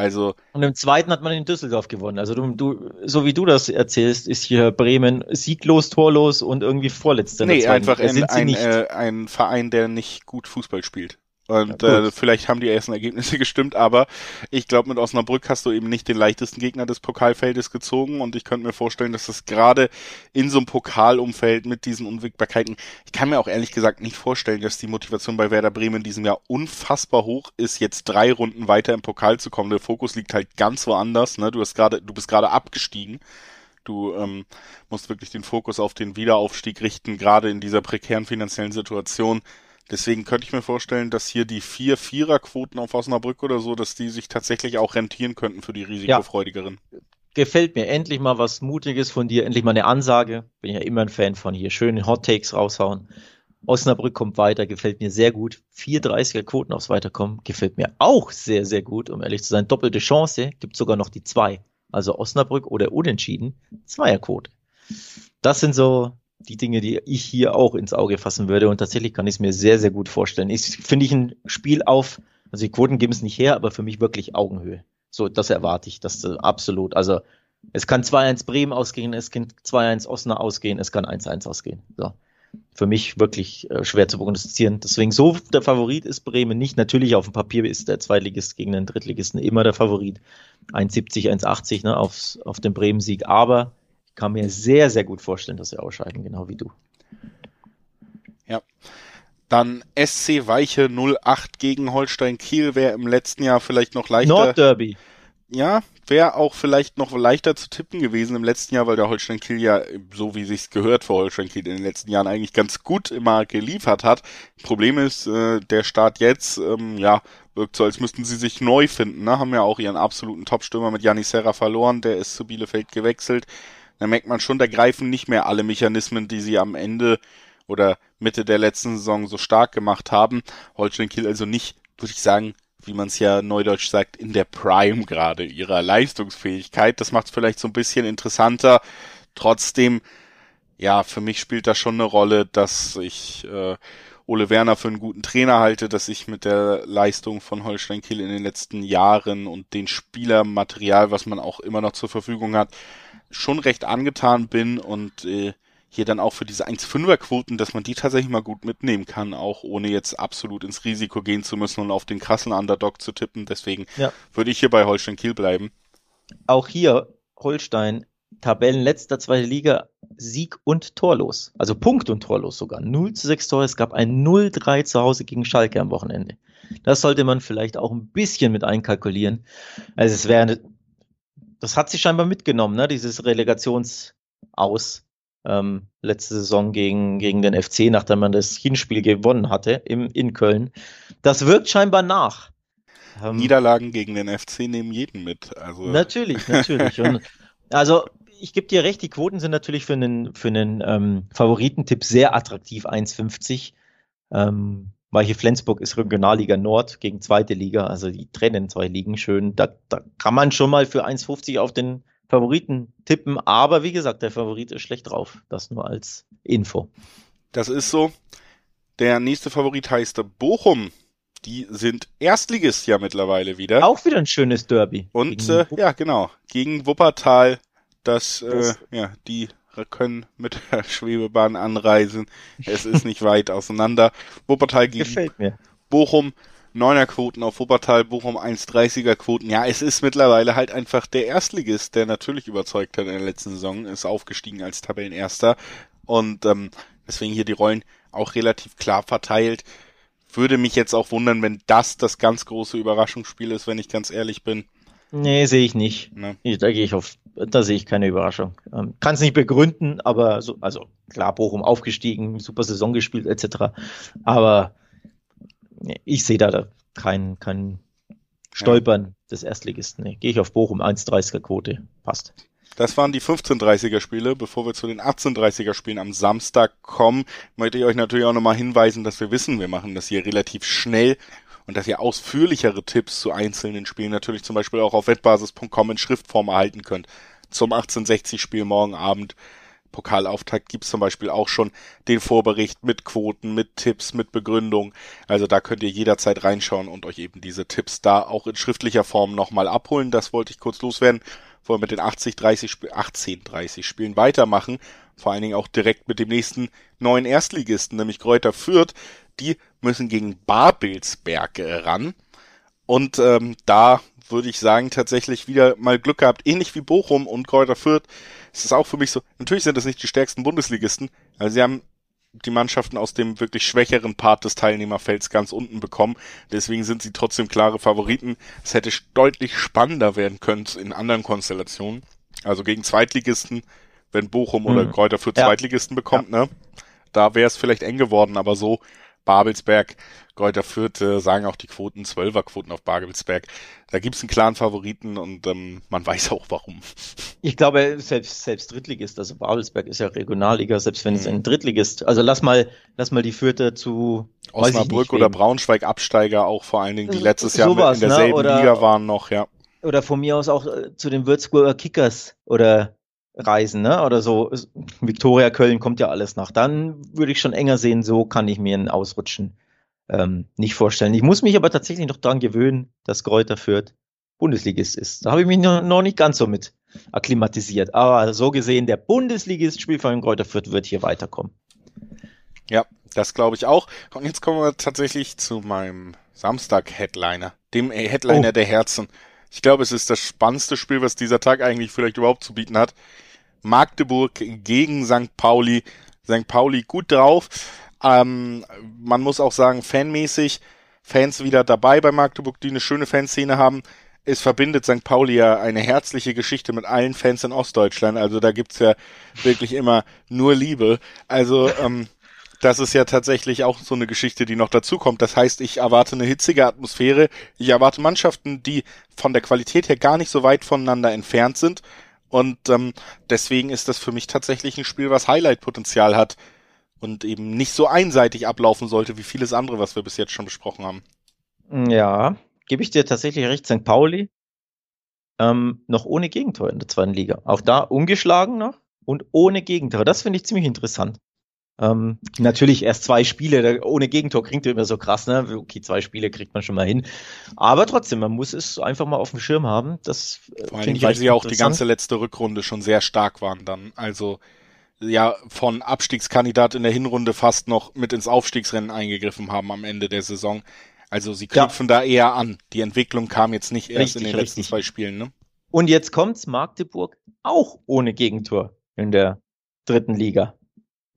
Also. Und im zweiten hat man in Düsseldorf gewonnen. Also du, du, so wie du das erzählst, ist hier Bremen sieglos, torlos und irgendwie vorletzter. Nee, einfach ein, ein, äh, ein Verein, der nicht gut Fußball spielt. Und ja, äh, vielleicht haben die ersten Ergebnisse (laughs) gestimmt, aber ich glaube, mit Osnabrück hast du eben nicht den leichtesten Gegner des Pokalfeldes gezogen und ich könnte mir vorstellen, dass das gerade in so einem Pokalumfeld mit diesen Unwägbarkeiten, ich kann mir auch ehrlich gesagt nicht vorstellen, dass die Motivation bei Werder Bremen in diesem Jahr unfassbar hoch ist, jetzt drei Runden weiter im Pokal zu kommen. Der Fokus liegt halt ganz woanders. Ne? Du hast gerade, du bist gerade abgestiegen. Du ähm, musst wirklich den Fokus auf den Wiederaufstieg richten, gerade in dieser prekären finanziellen Situation Deswegen könnte ich mir vorstellen, dass hier die vier Viererquoten auf Osnabrück oder so, dass die sich tatsächlich auch rentieren könnten für die risikofreudigeren. Ja. Gefällt mir endlich mal was Mutiges von dir, endlich mal eine Ansage. Bin ja immer ein Fan von hier. Schöne Hot Takes raushauen. Osnabrück kommt weiter, gefällt mir sehr gut. 4,30er Quoten aufs Weiterkommen, gefällt mir auch sehr, sehr gut, um ehrlich zu sein. Doppelte Chance, gibt sogar noch die zwei. Also Osnabrück oder Unentschieden, Zweierquote. Das sind so die Dinge, die ich hier auch ins Auge fassen würde. Und tatsächlich kann ich es mir sehr, sehr gut vorstellen. Ich finde ich ein Spiel auf, also die Quoten geben es nicht her, aber für mich wirklich Augenhöhe. So, das erwarte ich, das äh, absolut. Also es kann 2-1 Bremen ausgehen, es kann 2-1 Osnabrück ausgehen, es kann 1-1 ausgehen. So. Für mich wirklich äh, schwer zu prognostizieren. Deswegen so der Favorit ist Bremen nicht. Natürlich auf dem Papier ist der Zweitligist gegen den Drittligisten immer der Favorit. 1,70, 1,80 ne, aufs, auf den Bremen-Sieg. Aber kann mir sehr, sehr gut vorstellen, dass sie ausscheiden, genau wie du. Ja. Dann SC Weiche 08 gegen Holstein Kiel wäre im letzten Jahr vielleicht noch leichter. Nordderby. Ja, wäre auch vielleicht noch leichter zu tippen gewesen im letzten Jahr, weil der Holstein Kiel ja, so wie sich's gehört für Holstein Kiel in den letzten Jahren eigentlich ganz gut immer geliefert hat. Problem ist, äh, der Start jetzt, ähm, ja, wirkt so, als müssten sie sich neu finden, ne? Haben ja auch ihren absoluten Topstürmer mit Janis Serra verloren, der ist zu Bielefeld gewechselt da merkt man schon, da greifen nicht mehr alle Mechanismen, die sie am Ende oder Mitte der letzten Saison so stark gemacht haben. Holstein Kiel also nicht, würde ich sagen, wie man es ja neudeutsch sagt, in der Prime gerade ihrer Leistungsfähigkeit. Das macht es vielleicht so ein bisschen interessanter. Trotzdem, ja, für mich spielt das schon eine Rolle, dass ich äh, Ole Werner für einen guten Trainer halte, dass ich mit der Leistung von Holstein Kiel in den letzten Jahren und den Spielermaterial, was man auch immer noch zur Verfügung hat, schon recht angetan bin und äh, hier dann auch für diese 1,5er Quoten, dass man die tatsächlich mal gut mitnehmen kann, auch ohne jetzt absolut ins Risiko gehen zu müssen und auf den krassen Underdog zu tippen. Deswegen ja. würde ich hier bei Holstein Kiel bleiben. Auch hier Holstein Tabellenletzter zweite Liga, Sieg und torlos. Also Punkt und torlos sogar. 0 zu 6 Tore. Es gab ein 0-3 zu Hause gegen Schalke am Wochenende. Das sollte man vielleicht auch ein bisschen mit einkalkulieren. Also es wäre das hat sich scheinbar mitgenommen, ne? dieses Relegationsaus ähm, letzte Saison gegen, gegen den FC, nachdem man das Hinspiel gewonnen hatte im, in Köln. Das wirkt scheinbar nach. Ähm, Niederlagen gegen den FC nehmen jeden mit. Also. Natürlich, natürlich. Und, (laughs) also ich gebe dir recht, die Quoten sind natürlich für einen, für einen ähm, Favoritentipp sehr attraktiv, 1,50. Ähm, weil hier Flensburg ist Regionalliga Nord gegen zweite Liga, also die trennen zwei Ligen schön. Da, da kann man schon mal für 1,50 auf den Favoriten tippen, aber wie gesagt, der Favorit ist schlecht drauf. Das nur als Info. Das ist so. Der nächste Favorit heißt Bochum. Die sind Erstligist ja mittlerweile wieder. Auch wieder ein schönes Derby. Und äh, ja, genau. Gegen Wuppertal, das, das äh, ja, die können mit der (laughs) Schwebebahn anreisen. Es ist nicht weit auseinander. Wuppertal gegen. Bochum. Neuner Quoten auf Wuppertal, Bochum 1,30er Quoten. Ja, es ist mittlerweile halt einfach der Erstligist, der natürlich überzeugt hat in der letzten Saison, ist aufgestiegen als Tabellenerster. Und ähm, deswegen hier die Rollen auch relativ klar verteilt. Würde mich jetzt auch wundern, wenn das das ganz große Überraschungsspiel ist, wenn ich ganz ehrlich bin. Nee, sehe ich nicht. Ne? Da gehe ich auf, da sehe ich keine Überraschung. Ähm, Kann es nicht begründen, aber so, also klar, Bochum aufgestiegen, super Saison gespielt, etc. Aber ich sehe da, kein, kein Stolpern ja. des Erstligisten. Nee, gehe ich auf Bochum 1,30er Quote. Passt. Das waren die 15.30er Spiele. Bevor wir zu den 18.30er Spielen am Samstag kommen, möchte ich euch natürlich auch nochmal hinweisen, dass wir wissen, wir machen das hier relativ schnell und dass ihr ausführlichere Tipps zu einzelnen Spielen natürlich zum Beispiel auch auf wettbasis.com in Schriftform erhalten könnt. Zum 1860-Spiel morgen Abend Pokalauftakt gibt's zum Beispiel auch schon den Vorbericht mit Quoten, mit Tipps, mit Begründung. Also da könnt ihr jederzeit reinschauen und euch eben diese Tipps da auch in schriftlicher Form nochmal abholen. Das wollte ich kurz loswerden. Wollen wir mit den 80, 30 Spiel, 18, 30 Spielen weitermachen. Vor allen Dingen auch direkt mit dem nächsten neuen Erstligisten, nämlich Kräuter Fürth die müssen gegen Babelsberg ran. Und ähm, da würde ich sagen, tatsächlich wieder mal Glück gehabt, ähnlich wie Bochum und Kräuter Fürth. Es ist auch für mich so, natürlich sind das nicht die stärksten Bundesligisten, also sie haben die Mannschaften aus dem wirklich schwächeren Part des Teilnehmerfelds ganz unten bekommen. Deswegen sind sie trotzdem klare Favoriten. Es hätte deutlich spannender werden können in anderen Konstellationen. Also gegen Zweitligisten, wenn Bochum mhm. oder Kräuter für ja. Zweitligisten bekommt, ja. ne? Da wäre es vielleicht eng geworden, aber so Babelsberg, Kräuter Fürth, äh, sagen auch die Quoten, Zwölferquoten auf Babelsberg. Da gibt's einen klaren Favoriten und ähm, man (laughs) weiß auch warum. Ich glaube, selbst, selbst Drittligist, also Babelsberg ist ja Regionalliga, selbst wenn mhm. es ein Drittligist, also lass mal, lass mal die Fürther zu Osnabrück oder Braunschweig Absteiger auch vor allen Dingen, die letztes Jahr sowas, in derselben ne? oder, Liga waren noch, ja. Oder von mir aus auch äh, zu den Würzburger Kickers oder reisen, ne? Oder so. Viktoria Köln kommt ja alles nach. Dann würde ich schon enger sehen, so kann ich mir ein Ausrutschen ähm, nicht vorstellen. Ich muss mich aber tatsächlich noch daran gewöhnen, dass Kräuter Fürth Bundesligist ist. Da habe ich mich noch, noch, nicht ganz so mit akklimatisiert. Aber so gesehen, der Bundesligist Spielverein Kräuter Fürth wird hier weiterkommen. Ja, das glaube ich auch. Und jetzt kommen wir tatsächlich zu meinem Samstag-Headliner, dem Headliner oh. der Herzen. Ich glaube, es ist das spannendste Spiel, was dieser Tag eigentlich vielleicht überhaupt zu bieten hat. Magdeburg gegen St. Pauli. St. Pauli gut drauf. Ähm, man muss auch sagen, fanmäßig, Fans wieder dabei bei Magdeburg, die eine schöne Fanszene haben. Es verbindet St. Pauli ja eine herzliche Geschichte mit allen Fans in Ostdeutschland. Also da gibt's ja wirklich immer nur Liebe. Also ähm, das ist ja tatsächlich auch so eine Geschichte, die noch dazu kommt. Das heißt, ich erwarte eine hitzige Atmosphäre. Ich erwarte Mannschaften, die von der Qualität her gar nicht so weit voneinander entfernt sind. Und ähm, deswegen ist das für mich tatsächlich ein Spiel, was Highlight-Potenzial hat und eben nicht so einseitig ablaufen sollte wie vieles andere, was wir bis jetzt schon besprochen haben. Ja, gebe ich dir tatsächlich recht. St. Pauli ähm, noch ohne Gegentor in der zweiten Liga. Auch da ungeschlagen noch und ohne Gegentor. Das finde ich ziemlich interessant. Ähm, natürlich erst zwei Spiele, ohne Gegentor klingt immer so krass, ne? Okay, zwei Spiele kriegt man schon mal hin. Aber trotzdem, man muss es einfach mal auf dem Schirm haben. Das äh, Vor allem, weil sie ja auch die ganze letzte Rückrunde schon sehr stark waren dann. Also ja von Abstiegskandidat in der Hinrunde fast noch mit ins Aufstiegsrennen eingegriffen haben am Ende der Saison. Also sie knüpfen ja. da eher an. Die Entwicklung kam jetzt nicht erst richtig, in den richtig. letzten zwei Spielen, ne? Und jetzt kommt's Magdeburg auch ohne Gegentor in der dritten Liga.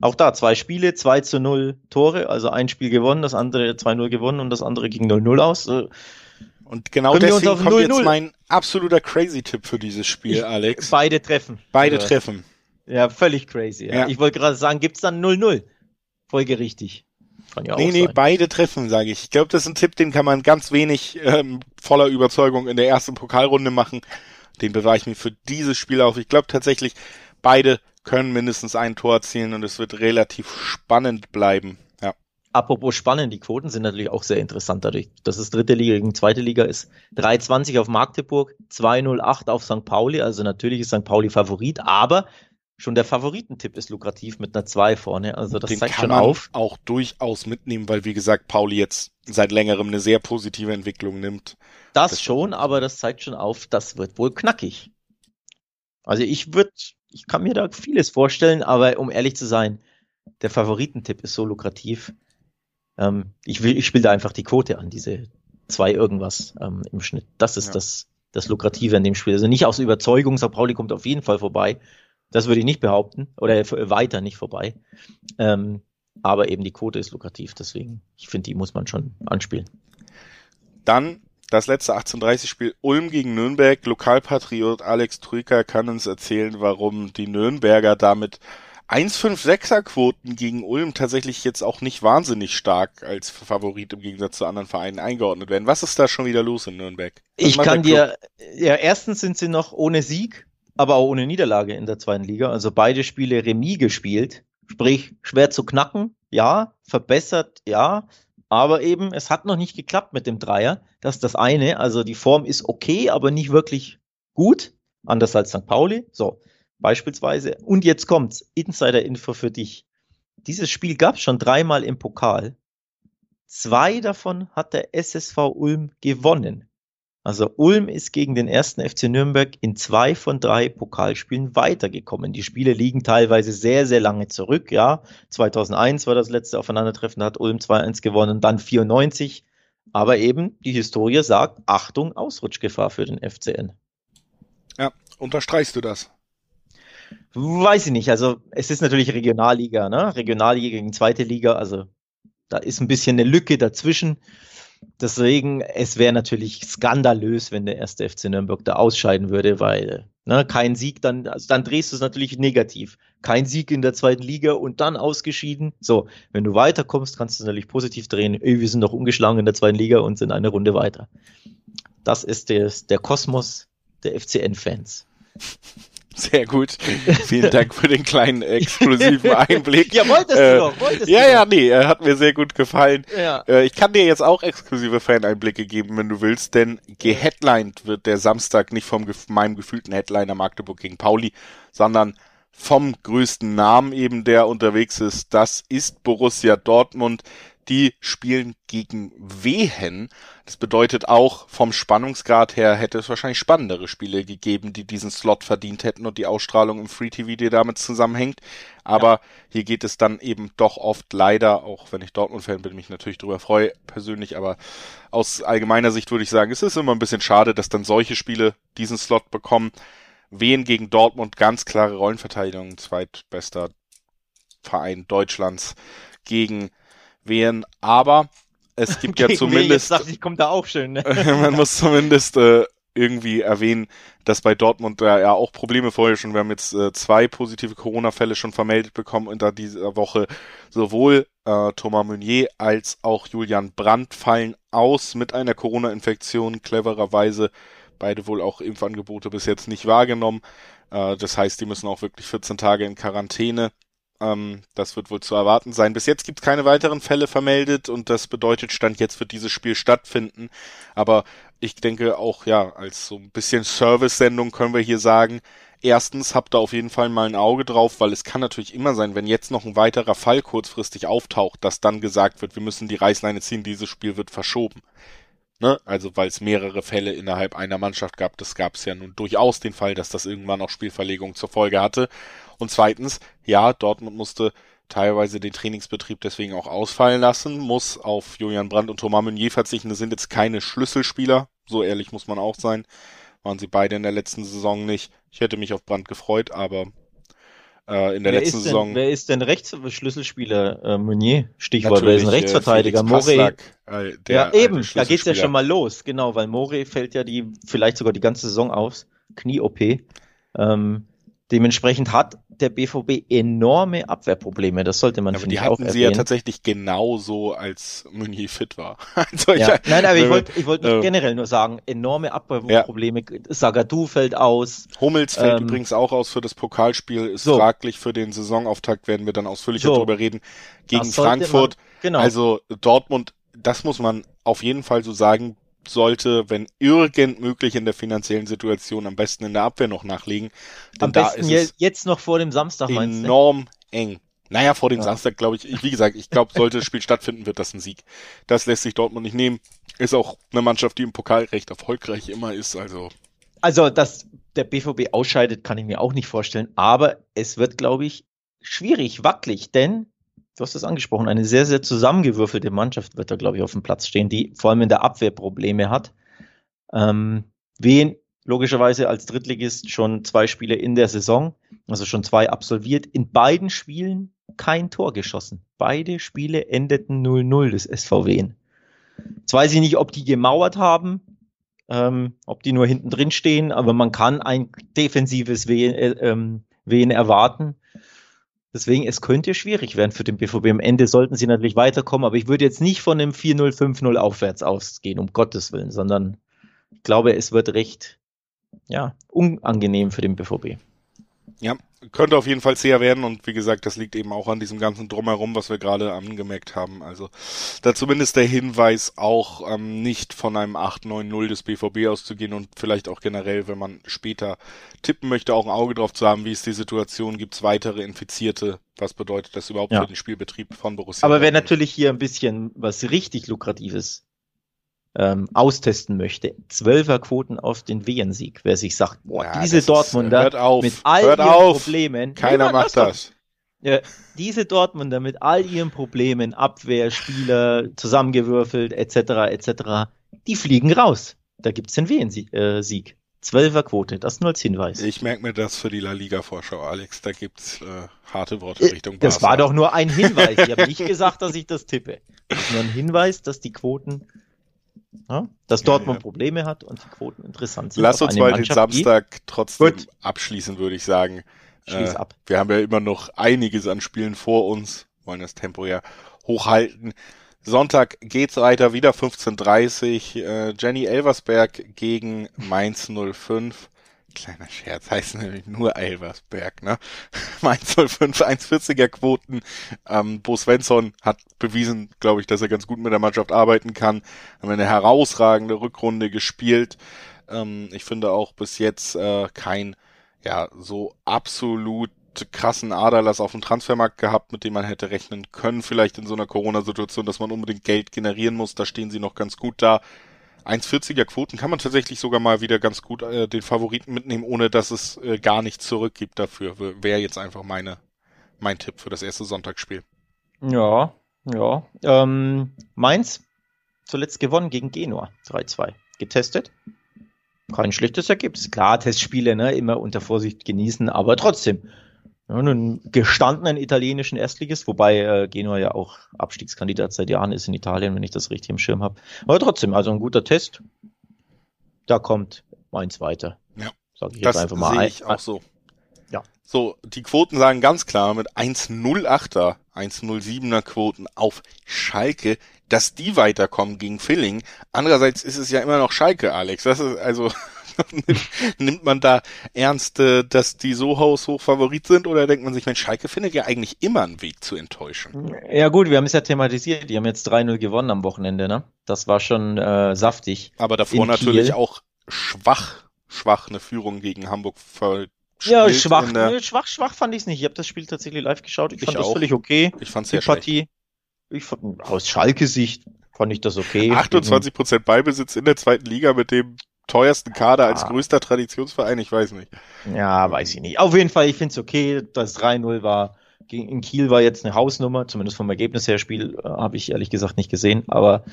Auch da zwei Spiele, 2 zu 0 Tore, also ein Spiel gewonnen, das andere 2-0 gewonnen und das andere ging 0-0 aus. Äh, und genau deswegen kommt 0 -0. jetzt mein absoluter Crazy-Tipp für dieses Spiel, ich, Alex. Beide treffen. Beide oder? treffen. Ja, völlig crazy. Ja. Ja. Ich wollte gerade sagen, gibt's dann 0-0? Folgerichtig. Kann ja nee, nee, sein. beide treffen, sage ich. Ich glaube, das ist ein Tipp, den kann man ganz wenig ähm, voller Überzeugung in der ersten Pokalrunde machen. Den bewahre ich mir für dieses Spiel auf. Ich glaube tatsächlich, beide können mindestens ein Tor erzielen und es wird relativ spannend bleiben. Ja. Apropos spannend, die Quoten sind natürlich auch sehr interessant dadurch, dass es dritte Liga gegen zweite Liga ist. 3,20 auf Magdeburg, 2,08 auf St. Pauli, also natürlich ist St. Pauli Favorit, aber schon der Favoritentipp ist lukrativ mit einer 2 vorne. Also das Den zeigt schon auf. Auch durchaus mitnehmen, weil wie gesagt, Pauli jetzt seit längerem eine sehr positive Entwicklung nimmt. Das, das schon, aber das zeigt schon auf, das wird wohl knackig. Also ich würde ich kann mir da vieles vorstellen, aber um ehrlich zu sein, der Favoritentipp ist so lukrativ. Ähm, ich will, ich spiele da einfach die Quote an, diese zwei irgendwas ähm, im Schnitt. Das ist ja. das, das Lukrative an dem Spiel. Also nicht aus Überzeugung, Sao Pauli kommt auf jeden Fall vorbei. Das würde ich nicht behaupten. Oder weiter nicht vorbei. Ähm, aber eben die Quote ist lukrativ, deswegen, ich finde, die muss man schon anspielen. Dann das letzte 1830-Spiel Ulm gegen Nürnberg. Lokalpatriot Alex Trüker kann uns erzählen, warum die Nürnberger damit 1,56er Quoten gegen Ulm tatsächlich jetzt auch nicht wahnsinnig stark als Favorit im Gegensatz zu anderen Vereinen eingeordnet werden. Was ist da schon wieder los in Nürnberg? Was ich kann dir, ja, erstens sind sie noch ohne Sieg, aber auch ohne Niederlage in der zweiten Liga. Also beide Spiele Remis gespielt. Sprich, schwer zu knacken, ja, verbessert, ja, aber eben, es hat noch nicht geklappt mit dem Dreier. Das ist das eine. Also die Form ist okay, aber nicht wirklich gut. Anders als St. Pauli. So, beispielsweise. Und jetzt kommt's. Insider-Info für dich. Dieses Spiel gab es schon dreimal im Pokal. Zwei davon hat der SSV Ulm gewonnen. Also Ulm ist gegen den ersten FC Nürnberg in zwei von drei Pokalspielen weitergekommen. Die Spiele liegen teilweise sehr, sehr lange zurück. Ja, 2001 war das letzte Aufeinandertreffen, da hat Ulm 2-1 gewonnen, dann 94. Aber eben die Historie sagt, Achtung, Ausrutschgefahr für den FCN. Ja, unterstreichst du das? Weiß ich nicht. Also es ist natürlich Regionalliga, ne? Regionalliga gegen zweite Liga. Also da ist ein bisschen eine Lücke dazwischen. Deswegen, es wäre natürlich skandalös, wenn der erste FC Nürnberg da ausscheiden würde, weil Ne, kein Sieg, dann, also dann drehst du es natürlich negativ. Kein Sieg in der zweiten Liga und dann ausgeschieden. So, wenn du weiterkommst, kannst du es natürlich positiv drehen. Wir sind noch ungeschlagen in der zweiten Liga und sind eine Runde weiter. Das ist der, der Kosmos der FCN-Fans. Sehr gut. Vielen Dank für den kleinen exklusiven (laughs) Einblick. ja, wolltest äh, du doch, wolltest Ja, du ja, doch. nee, äh, hat mir sehr gut gefallen. Ja. Äh, ich kann dir jetzt auch exklusive Fan-Einblicke geben, wenn du willst, denn geheadlined wird der Samstag nicht vom meinem gefühlten Headliner Magdeburg gegen Pauli, sondern vom größten Namen eben, der unterwegs ist. Das ist Borussia Dortmund. Die spielen gegen Wehen. Das bedeutet auch, vom Spannungsgrad her hätte es wahrscheinlich spannendere Spiele gegeben, die diesen Slot verdient hätten und die Ausstrahlung im Free TV, die damit zusammenhängt. Aber hier geht es dann eben doch oft leider, auch wenn ich Dortmund-Fan bin, mich natürlich darüber freue, persönlich, aber aus allgemeiner Sicht würde ich sagen, es ist immer ein bisschen schade, dass dann solche Spiele diesen Slot bekommen. Wehen gegen Dortmund, ganz klare Rollenverteidigung, zweitbester Verein Deutschlands gegen Wehen, aber es (laughs) gibt ja zumindest dachte ich, kommt da auch schön. Ne? (laughs) man muss zumindest äh, irgendwie erwähnen, dass bei Dortmund da ja auch Probleme vorher schon, wir haben jetzt äh, zwei positive Corona-Fälle schon vermeldet bekommen da dieser Woche. Sowohl äh, Thomas Meunier als auch Julian Brandt fallen aus mit einer Corona-Infektion, clevererweise beide wohl auch Impfangebote bis jetzt nicht wahrgenommen. Äh, das heißt, die müssen auch wirklich 14 Tage in Quarantäne. Ähm, das wird wohl zu erwarten sein. Bis jetzt gibt es keine weiteren Fälle vermeldet und das bedeutet, Stand jetzt wird dieses Spiel stattfinden. Aber ich denke auch, ja, als so ein bisschen Service-Sendung können wir hier sagen, erstens habt da auf jeden Fall mal ein Auge drauf, weil es kann natürlich immer sein, wenn jetzt noch ein weiterer Fall kurzfristig auftaucht, dass dann gesagt wird, wir müssen die Reißleine ziehen, dieses Spiel wird verschoben. Ne? Also weil es mehrere Fälle innerhalb einer Mannschaft gab, das gab es ja nun durchaus den Fall, dass das irgendwann auch Spielverlegung zur Folge hatte. Und zweitens, ja, Dortmund musste teilweise den Trainingsbetrieb deswegen auch ausfallen lassen, muss auf Julian Brandt und Thomas Meunier verzichten. Das sind jetzt keine Schlüsselspieler, so ehrlich muss man auch sein. Waren sie beide in der letzten Saison nicht. Ich hätte mich auf Brandt gefreut, aber äh, in der wer letzten ist Saison. Denn, wer ist denn Rechtsschlüsselspieler? Äh, Meunier, Stichwort. Wer ist ein äh, Rechtsverteidiger? Morey. Passlack, äh, der Ja, eben. Da geht's ja schon mal los. Genau, weil Morey fällt ja die, vielleicht sogar die ganze Saison aus. Knie-OP. Ähm, dementsprechend hat der BVB enorme Abwehrprobleme. Das sollte man, Aber finde die ich, auch hatten sie ja erwähnen. tatsächlich genauso, als Meunier fit war. (laughs) also Ja. ich, Nein, aber ich wollte ich wollte äh, generell nur sagen, enorme Abwehrprobleme. Sagadu fällt aus. Hummels fällt Ähm, übrigens auch aus für das Pokalspiel, ist so. fraglich für den Saisonauftakt, werden wir dann ausführlicher So. drüber reden, gegen Frankfurt. Man, genau. Also Dortmund, das muss man auf jeden Fall so sagen, sollte, wenn irgend möglich in der finanziellen Situation, am besten in der Abwehr noch nachlegen. Denn Am da besten ist jetzt noch vor dem Samstag, du? enorm eng. Naja, vor dem Ja. Samstag glaube ich, ich, wie gesagt, ich glaube, sollte das Spiel (laughs) stattfinden, wird das ein Sieg. Das lässt sich Dortmund nicht nehmen. Ist auch eine Mannschaft, die im Pokal recht erfolgreich immer ist, also Also, dass der BVB ausscheidet, kann ich mir auch nicht vorstellen. Aber es wird, glaube ich, schwierig, wackelig, denn, du hast es angesprochen, eine sehr, sehr zusammengewürfelte Mannschaft wird da, glaube ich, auf dem Platz stehen, die vor allem in der Abwehr Probleme hat. Ähm, wen logischerweise als Drittligist schon zwei Spiele in der Saison, also schon zwei absolviert, in beiden Spielen kein Tor geschossen. Beide Spiele endeten 0-0 des SVW. Jetzt weiß ich nicht, ob die gemauert haben, ähm, ob die nur hinten drin stehen, aber man kann ein defensives Wehen, äh, ähm, Wehen erwarten. Deswegen, es könnte schwierig werden für den BVB. Am Ende sollten sie natürlich weiterkommen, aber ich würde jetzt nicht von einem 4-0, 5-0 aufwärts ausgehen, um Gottes Willen, sondern ich glaube, es wird recht, ja, unangenehm für den BVB. Ja, könnte auf jeden Fall zäher werden und wie gesagt, das liegt eben auch an diesem ganzen Drumherum, was wir gerade angemerkt haben. Also da zumindest der Hinweis auch ähm, nicht von einem 8-9-0 des BVB auszugehen und vielleicht auch generell, wenn man später tippen möchte, auch ein Auge drauf zu haben, wie ist die Situation, gibt es weitere Infizierte, was bedeutet das überhaupt Ja. für den Spielbetrieb von Borussia Aber Dortmund? natürlich hier ein bisschen was richtig Lukratives ähm, austesten möchte, Zwölferquoten auf den Wehensieg, wer sich sagt, boah, Ja, diese das ist- Dortmunder hört auf, mit all ihren auf. Problemen, Keiner macht das. Ja, diese Dortmunder mit all ihren Problemen, Abwehr, Spieler, zusammengewürfelt, etc., etc., die fliegen raus. Da gibt's den Wehensieg. Äh. Zwölferquote, das nur als Hinweis. Ich merke mir das für die La Liga-Vorschau, Alex. Da gibt's äh, harte Worte Richtung das Barca. war doch nur ein Hinweis. Ich habe nicht gesagt, dass ich das tippe. Das ist nur ein Hinweis, dass die Quoten Ja, dass Dortmund ja, ja. Probleme hat und die Quoten interessant sind. Lass uns mal den Samstag die. trotzdem Gut. abschließen, würde ich sagen. Schließ äh, ab. Wir haben ja immer noch einiges an Spielen vor uns, wollen das Tempo ja hochhalten. Sonntag geht's weiter, wieder 15.30 äh, Jenny Elversberg gegen Mainz 05. Kleiner Scherz, heißt nämlich nur Elversberg, ne? (laughs) Mainz 05, 1,40er Quoten. Ähm, Bo Svensson hat bewiesen, glaube ich, dass er ganz gut mit der Mannschaft arbeiten kann. Haben eine herausragende Rückrunde gespielt. Ähm, ich finde auch bis jetzt äh, kein, ja, so absolut krassen Aderlass auf dem Transfermarkt gehabt, mit dem man hätte rechnen können, vielleicht in so einer Corona-Situation, dass man unbedingt Geld generieren muss. Da stehen sie noch ganz gut da. 1,40er Quoten kann man tatsächlich sogar mal wieder ganz gut äh, den Favoriten mitnehmen, ohne dass es äh, gar nichts zurückgibt dafür. Wäre jetzt einfach meine, mein Tipp für das erste Sonntagsspiel. Ja, ja. Ähm, Mainz zuletzt gewonnen gegen Genua 3-2. Getestet. Kein schlechtes Ergebnis. Klar, Testspiele, ne, immer unter Vorsicht genießen, aber trotzdem ja, einen gestandenen italienischen Erstligist, wobei äh, Genua ja auch Abstiegskandidat seit Jahren ist in Italien, wenn ich das richtig im Schirm habe. Aber trotzdem, also ein guter Test. Da kommt Mainz weiter. Ja. Sag ich das jetzt einfach mal. Sehe ich auch so. Ja. So, die Quoten sagen ganz klar mit 1,08er, 1,07er Quoten auf Schalke, dass die weiterkommen gegen Filling. Andererseits ist es ja immer noch Schalke, Alex. Das ist also nimmt man da ernst, äh, dass die so haushoch Favorit sind oder denkt man sich, Mensch, Schalke findet ja eigentlich immer einen Weg zu enttäuschen? Ja gut, wir haben es ja thematisiert. Die haben jetzt 3-0 gewonnen am Wochenende, ne? Das war schon äh, saftig. Aber davor natürlich Kiel. auch schwach, schwach eine Führung gegen Hamburg ver ja, schwach, der... schwach, schwach fand ich es nicht. Ich habe das Spiel tatsächlich live geschaut. Ich, ich fand auch. das völlig okay. Ich fand es sehr Partie. Ich fand, aus Schalke-Sicht fand ich das okay. 28 Prozent Beibesitz in der zweiten Liga mit dem teuersten Kader als größter Traditionsverein, ich weiß nicht. Ja, weiß ich nicht. Auf jeden Fall, ich finde es okay. Das 3-0 war in Kiel war jetzt eine Hausnummer, zumindest vom Ergebnis her Spiel äh, habe ich ehrlich gesagt nicht gesehen, aber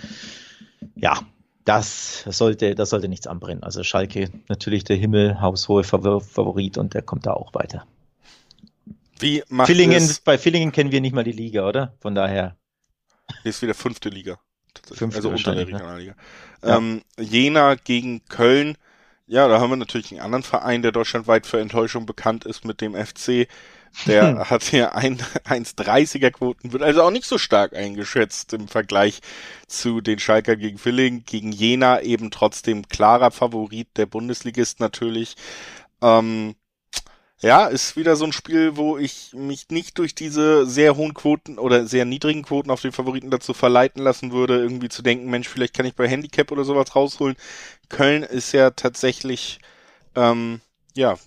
ja, das sollte, das sollte nichts anbrennen. Also Schalke natürlich der Himmel, haushohe Favorit und der kommt da auch weiter. Wie macht Villingen, es? Bei Villingen kennen wir nicht mal die Liga, oder? Von daher. Hier ist wieder fünfte Liga. Fünfte also unter der? Regionalliga. Ne? Ja. Ähm, Jena gegen Köln. Ja, da haben wir natürlich einen anderen Verein, der deutschlandweit für Enttäuschung bekannt ist mit dem FC. Der hm. hat hier ein (laughs) 1,30er Quoten, wird also auch nicht so stark eingeschätzt im Vergleich zu den Schalker gegen Villingen. Gegen Jena eben trotzdem klarer Favorit, der Bundesligist natürlich. Ähm, ja, ist wieder so ein Spiel, wo ich mich nicht durch diese sehr hohen Quoten oder sehr niedrigen Quoten auf den Favoriten dazu verleiten lassen würde, irgendwie zu denken, Mensch, vielleicht kann ich bei Handicap oder sowas rausholen. Köln ist ja tatsächlich, ähm, ja,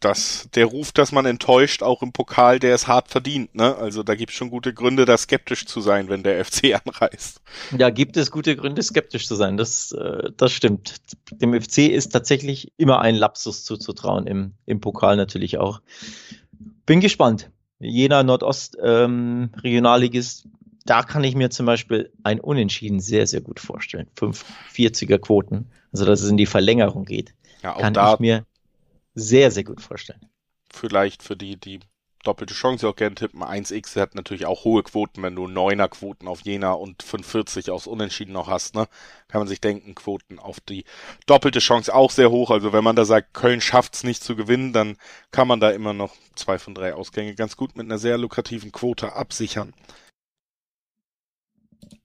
dass der Ruf, dass man enttäuscht, auch im Pokal, der ist hart verdient. Ne? Also da gibt es schon gute Gründe, da skeptisch zu sein, wenn der (laughs) FC anreist. Ja, gibt es gute Gründe, skeptisch zu sein. Das, äh, das stimmt. Dem FC ist tatsächlich immer ein Lapsus zuzutrauen, im, im Pokal natürlich auch. Bin gespannt. Jena Nordost ähm, Regionalligist, da kann ich mir zum Beispiel ein Unentschieden sehr, sehr gut vorstellen. 540er Quoten, also dass es in die Verlängerung geht. Ja, auch kann da ich mir sehr, sehr gut vorstellen. Vielleicht für die, die doppelte Chance auch gerne tippen. 1x hat natürlich auch hohe Quoten, wenn du 9er Quoten auf Jena und 45 aus Unentschieden noch hast, ne? Kann man sich denken, Quoten auf die doppelte Chance auch sehr hoch. Also wenn man da sagt, Köln schafft's nicht zu gewinnen, dann kann man da immer noch zwei von drei Ausgänge ganz gut mit einer sehr lukrativen Quote absichern.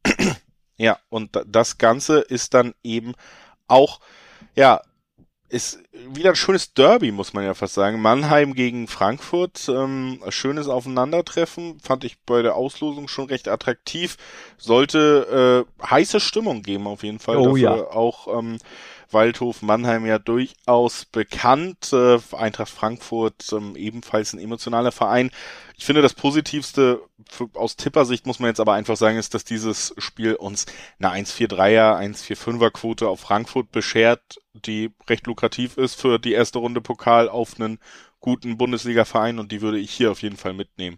(clears throat) ja, und das Ganze ist dann eben auch, ja, ist wieder ein schönes Derby, muss man ja fast sagen. Mannheim gegen Frankfurt, ähm, schönes Aufeinandertreffen, fand ich bei der Auslosung schon recht attraktiv. Sollte äh, heiße Stimmung geben auf jeden Fall. Oh Dafür ja. Auch ähm, Waldhof Mannheim ja durchaus bekannt. Äh, Eintracht Frankfurt ähm, ebenfalls ein emotionaler Verein. Ich finde, das Positivste für, aus Tippersicht muss man jetzt aber einfach sagen, ist, dass dieses Spiel uns eine 1-4-3er, 1-4-5er Quote auf Frankfurt beschert, die recht lukrativ ist für die erste Runde Pokal auf einen guten Bundesliga-Verein und die würde ich hier auf jeden Fall mitnehmen.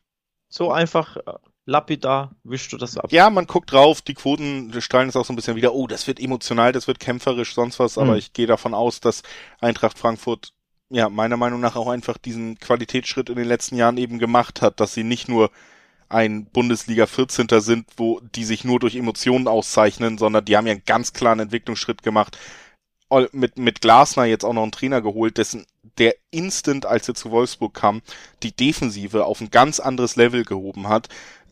So einfach äh, lapidar wischst du das ab. Ja, man guckt drauf, die Quoten strahlen es auch so ein bisschen wieder, oh, das wird emotional, das wird kämpferisch, sonst was, aber mhm. ich gehe davon aus, dass Eintracht Frankfurt ja meiner Meinung nach auch einfach diesen Qualitätsschritt in den letzten Jahren eben gemacht hat, dass sie nicht nur ein Bundesliga 14. sind, wo die sich nur durch Emotionen auszeichnen, sondern die haben ja einen ganz klaren Entwicklungsschritt gemacht. Mit, mit Glasner jetzt auch noch einen Trainer geholt, dessen, der instant, als er zu Wolfsburg kam, die Defensive auf ein ganz anderes Level gehoben hat.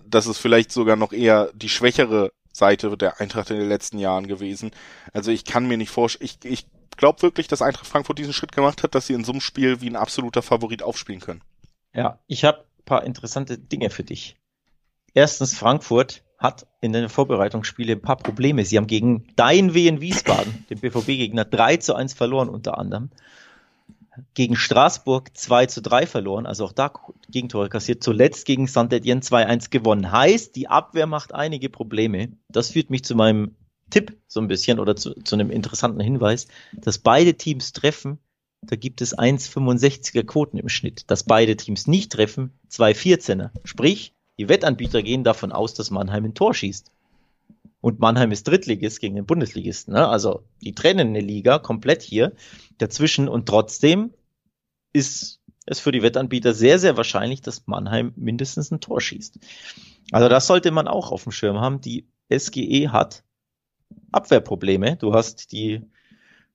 Das ist vielleicht sogar noch eher die schwächere Seite der Eintracht in den letzten Jahren gewesen. Also ich kann mir nicht vorstellen, ich, ich glaube wirklich, dass Eintracht Frankfurt diesen Schritt gemacht hat, dass sie in so einem Spiel wie ein absoluter Favorit aufspielen können. Ja, ich habe paar interessante Dinge für dich. Erstens, Frankfurt hat in den Vorbereitungsspielen ein paar Probleme. Sie haben gegen dein Wien Wiesbaden, den BVB-Gegner, 3 zu 1 verloren unter anderem. Gegen Straßburg 2 zu 3 verloren, also auch da Gegentore kassiert. Zuletzt gegen Saint-Étienne 2-1 gewonnen. Heißt, die Abwehr macht einige Probleme. Das führt mich zu meinem Tipp so ein bisschen oder zu, zu einem interessanten Hinweis, dass beide Teams treffen, da gibt es 1,65er Quoten im Schnitt. Dass beide Teams nicht treffen, 2,14er. Sprich, die Wettanbieter gehen davon aus, dass Mannheim ein Tor schießt. Und Mannheim ist Drittligist gegen den Bundesligisten. Ne? Also die trennen eine Liga komplett hier dazwischen und trotzdem ist es für die Wettanbieter sehr, sehr wahrscheinlich, dass Mannheim mindestens ein Tor schießt. Also das sollte man auch auf dem Schirm haben. Die SGE hat Abwehrprobleme. Du hast die,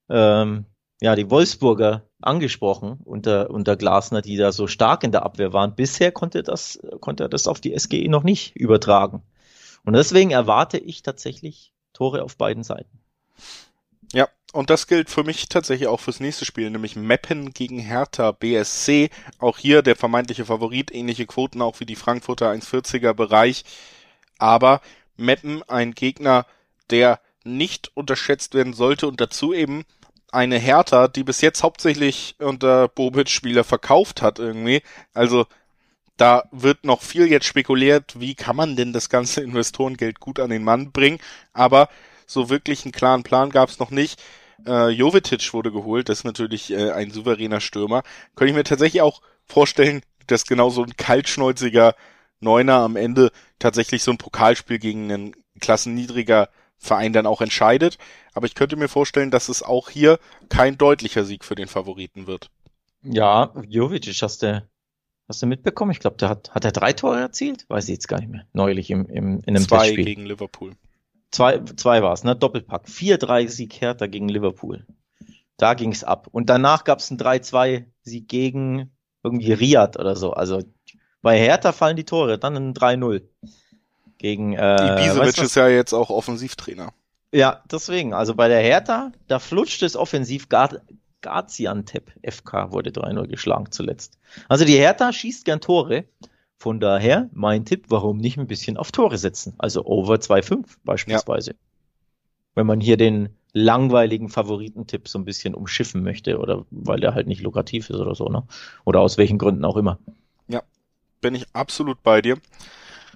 ähm, ja, die Wolfsburger angesprochen unter, unter Glasner, die da so stark in der Abwehr waren. Bisher konnte das, konnte er das auf die SGE noch nicht übertragen. Und deswegen erwarte ich tatsächlich Tore auf beiden Seiten. Ja, und das gilt für mich tatsächlich auch fürs nächste Spiel, nämlich Meppen gegen Hertha BSC. Auch hier der vermeintliche Favorit, ähnliche Quoten auch wie die Frankfurter 1,40er Bereich. Aber Meppen ein Gegner, der nicht unterschätzt werden sollte und dazu eben eine Hertha, die bis jetzt hauptsächlich unter Bobic Spieler verkauft hat irgendwie. Also da wird noch viel jetzt spekuliert, wie kann man denn das ganze (laughs) Investorengeld gut an den Mann bringen, aber so wirklich einen klaren Plan gab es noch nicht. Äh, Jovetic wurde geholt, das ist natürlich äh, ein souveräner Stürmer. Könnte ich mir tatsächlich auch vorstellen, dass genau so ein kaltschnäuziger Neuner am Ende tatsächlich so ein Pokalspiel gegen einen klassenniedriger Verein dann auch entscheidet. Aber ich könnte mir vorstellen, dass es auch hier kein deutlicher Sieg für den Favoriten wird. Ja, Jovic, hast du, hast du mitbekommen? Ich glaube, der hat, hat er drei Tore erzielt? Weiß ich jetzt gar nicht mehr. Neulich im, im, in einem Zwei Testspiel. gegen Liverpool. Zwei, zwei war es, ne? Doppelpack. 4-3 Sieg Hertha gegen Liverpool. Da ging es ab. Und danach gab es einen 3-2 Sieg gegen irgendwie Riyadh oder so. Also bei Hertha fallen die Tore, dann ein 3-0 gegen. Äh, Ibisevic ist ja jetzt auch Offensivtrainer. Ja, deswegen. Also bei der Hertha, da flutscht es offensiv. Gaziantep FK wurde 3-0 geschlagen zuletzt. Also die Hertha schießt gern Tore. Von daher mein Tipp, warum nicht ein bisschen auf Tore setzen? Also over 2-5 beispielsweise. Ja. Wenn man hier den langweiligen Favoritentipp so ein bisschen umschiffen möchte oder weil der halt nicht lukrativ ist oder so, ne? Oder aus welchen Gründen auch immer. Ja, bin ich absolut bei dir.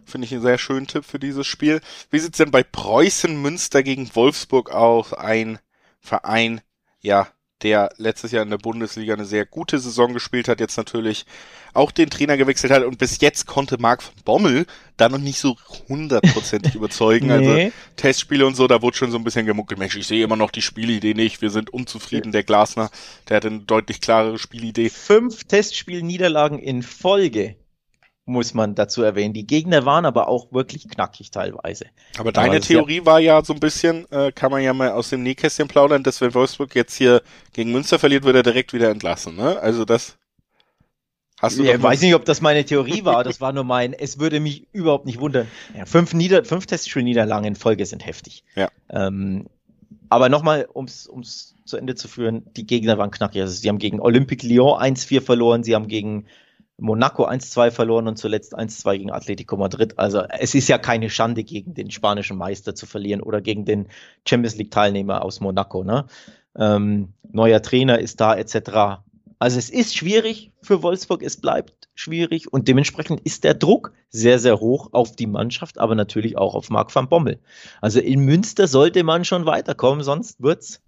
Finde ich einen sehr schönen Tipp für dieses Spiel. Wie sieht's denn bei Preußen Münster gegen Wolfsburg aus? Ein Verein, ja, der letztes Jahr in der Bundesliga eine sehr gute Saison gespielt hat, jetzt natürlich auch den Trainer gewechselt hat und bis jetzt konnte Marc von Bommel da noch nicht so hundertprozentig (laughs) überzeugen. Also nee. Also Testspiele und so, da wurde schon so ein bisschen gemuckelt. Mensch, ich sehe immer noch die Spielidee nicht. Wir sind unzufrieden. Der Glasner, der hat eine deutlich klarere Spielidee. Fünf Testspielniederlagen in Folge muss man dazu erwähnen. Die Gegner waren aber auch wirklich knackig teilweise. Aber deine aber Theorie ja war ja so ein bisschen, äh, kann man ja mal aus dem Nähkästchen plaudern, dass wenn Wolfsburg jetzt hier gegen Münster verliert, wird er direkt wieder entlassen, ne? Also das hast du Ich weiß nicht, ob das meine Theorie war, das war nur mein, es würde mich überhaupt nicht wundern. Ja, fünf, Nieder fünf Testspielniederlagen in Folge sind heftig. Ja. Ähm, aber nochmal, ums, ums zu Ende zu führen, die Gegner waren knackig. Also sie haben gegen Olympique Lyon 1-4 verloren, sie haben gegen Monaco 1-2 verloren und zuletzt 1-2 gegen Atletico Madrid. Also es ist ja keine Schande, gegen den spanischen Meister zu verlieren oder gegen den Champions League-Teilnehmer aus Monaco. Ne? Ähm, neuer Trainer ist da etc. Also es ist schwierig für Wolfsburg, es bleibt schwierig und dementsprechend ist der Druck sehr, sehr hoch auf die Mannschaft, aber natürlich auch auf Marc van Bommel. Also in Münster sollte man schon weiterkommen, sonst wird's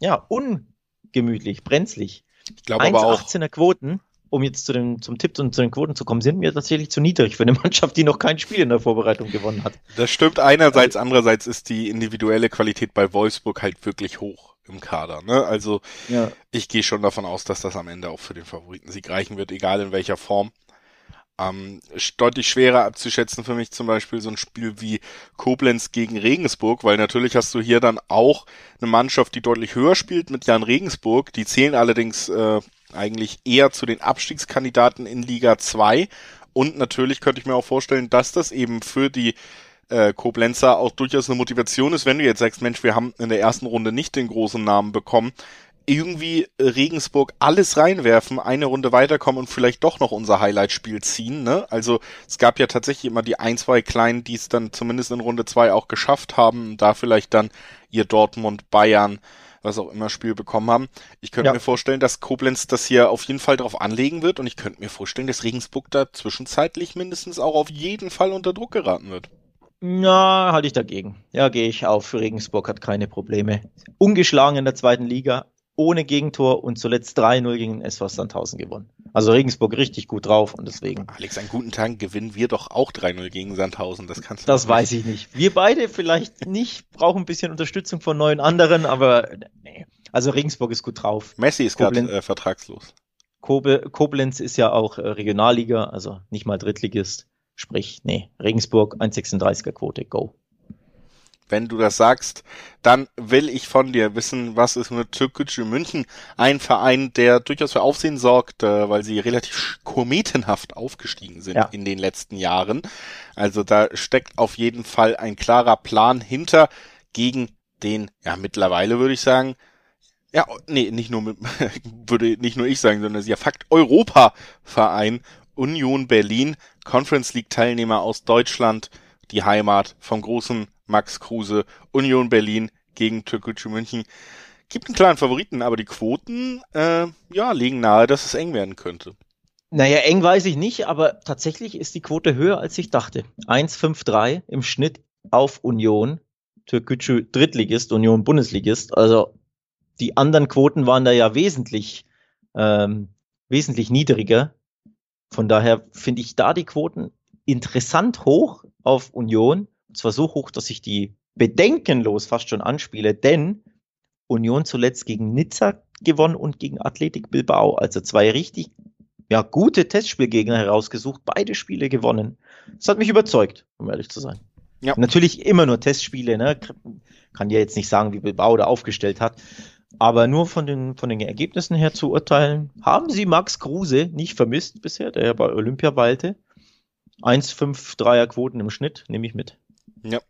ja ungemütlich, brenzlig. Ich glaube aber auch 18er Quoten um jetzt zu den, zum Tipp und zu den Quoten zu kommen, sind mir tatsächlich zu niedrig für eine (laughs) Mannschaft, die noch kein Spiel in der Vorbereitung gewonnen hat. Das stimmt einerseits, andererseits ist die individuelle Qualität bei Wolfsburg halt wirklich hoch im Kader. Ne? Also ja. ich gehe schon davon aus, dass das am Ende auch für den Favoritensieg reichen wird, egal in welcher Form. Ähm, deutlich schwerer abzuschätzen für mich zum Beispiel so ein Spiel wie Koblenz gegen Regensburg, weil natürlich hast du hier dann auch eine Mannschaft, die deutlich höher spielt mit Jan Regensburg. Die zählen allerdings äh, eigentlich eher zu den Abstiegskandidaten in Liga 2. Und natürlich könnte ich mir auch vorstellen, dass das eben für die äh, Koblenzer auch durchaus eine Motivation ist, wenn du jetzt sagst, Mensch, wir haben in der ersten Runde nicht den großen Namen bekommen, irgendwie Regensburg alles reinwerfen, eine Runde weiterkommen und vielleicht doch noch unser Highlight-Spiel ziehen. Ne? Also es gab ja tatsächlich immer die ein, zwei Kleinen, die es dann zumindest in Runde zwei auch geschafft haben, da vielleicht dann ihr Dortmund, Bayern, was auch immer Spiel bekommen haben. Ich könnte ja. mir vorstellen, dass Koblenz das hier auf jeden Fall drauf anlegen wird und ich könnte mir vorstellen, dass Regensburg da zwischenzeitlich mindestens auch auf jeden Fall unter Druck geraten wird. Ja, halte ich dagegen. Ja, gehe ich auf. Regensburg hat keine Probleme. Ungeschlagen in der zweiten Liga, ohne Gegentor und zuletzt 3-0 gegen den SV Sandhausen gewonnen. Also Regensburg richtig gut drauf und deswegen. Alex, an guten Tagen gewinnen wir doch auch 3-0 gegen Sandhausen. Das kannst du Das weiß ich nicht. Wir beide vielleicht nicht, brauchen ein bisschen Unterstützung von neuen anderen, aber nee. Also Regensburg ist gut drauf. Messi ist gerade äh, vertragslos. Koblenz ist ja auch äh, Regionalliga, also nicht mal Drittligist. Sprich, nee, Regensburg 1,36er Quote, go wenn du das sagst, dann will ich von dir wissen, was ist mit Türkgücü München, ein Verein, der durchaus für Aufsehen sorgt, äh, weil sie relativ kometenhaft aufgestiegen sind ja. in den letzten Jahren. Also da steckt auf jeden Fall ein klarer Plan hinter gegen den, ja mittlerweile würde ich sagen, ja, nee, nicht nur mit, (laughs) würde nicht nur ich sagen, sondern ja Fakt Europa-Verein Union Berlin, Conference League Teilnehmer aus Deutschland, die Heimat vom großen Max Kruse, Union Berlin gegen Türkgücü München. Gibt einen klaren Favoriten, aber die Quoten, äh, ja, legen nahe, dass es eng werden könnte. Naja, eng weiß ich nicht, aber tatsächlich ist die Quote höher, als ich dachte. 1,53 im Schnitt auf Union. Türkgücü Drittligist, Union Bundesligist. Also die anderen Quoten waren da ja wesentlich, ähm, wesentlich niedriger. Von daher finde ich da die Quoten interessant hoch auf Union. Und zwar so hoch, dass ich die bedenkenlos fast schon anspiele, denn Union zuletzt gegen Nizza gewonnen und gegen Athletik Bilbao. Also zwei richtig ja, gute Testspielgegner herausgesucht, beide Spiele gewonnen. Das hat mich überzeugt, um ehrlich zu sein. Ja. Natürlich immer nur Testspiele, ne? Kann ja jetzt nicht sagen, wie Bilbao da aufgestellt hat. Aber nur von den, von den Ergebnissen her zu urteilen, haben sie Max Kruse nicht vermisst bisher, der ja bei Olympia weilte. 1,5-3er Quoten im Schnitt, nehme ich mit. Ja,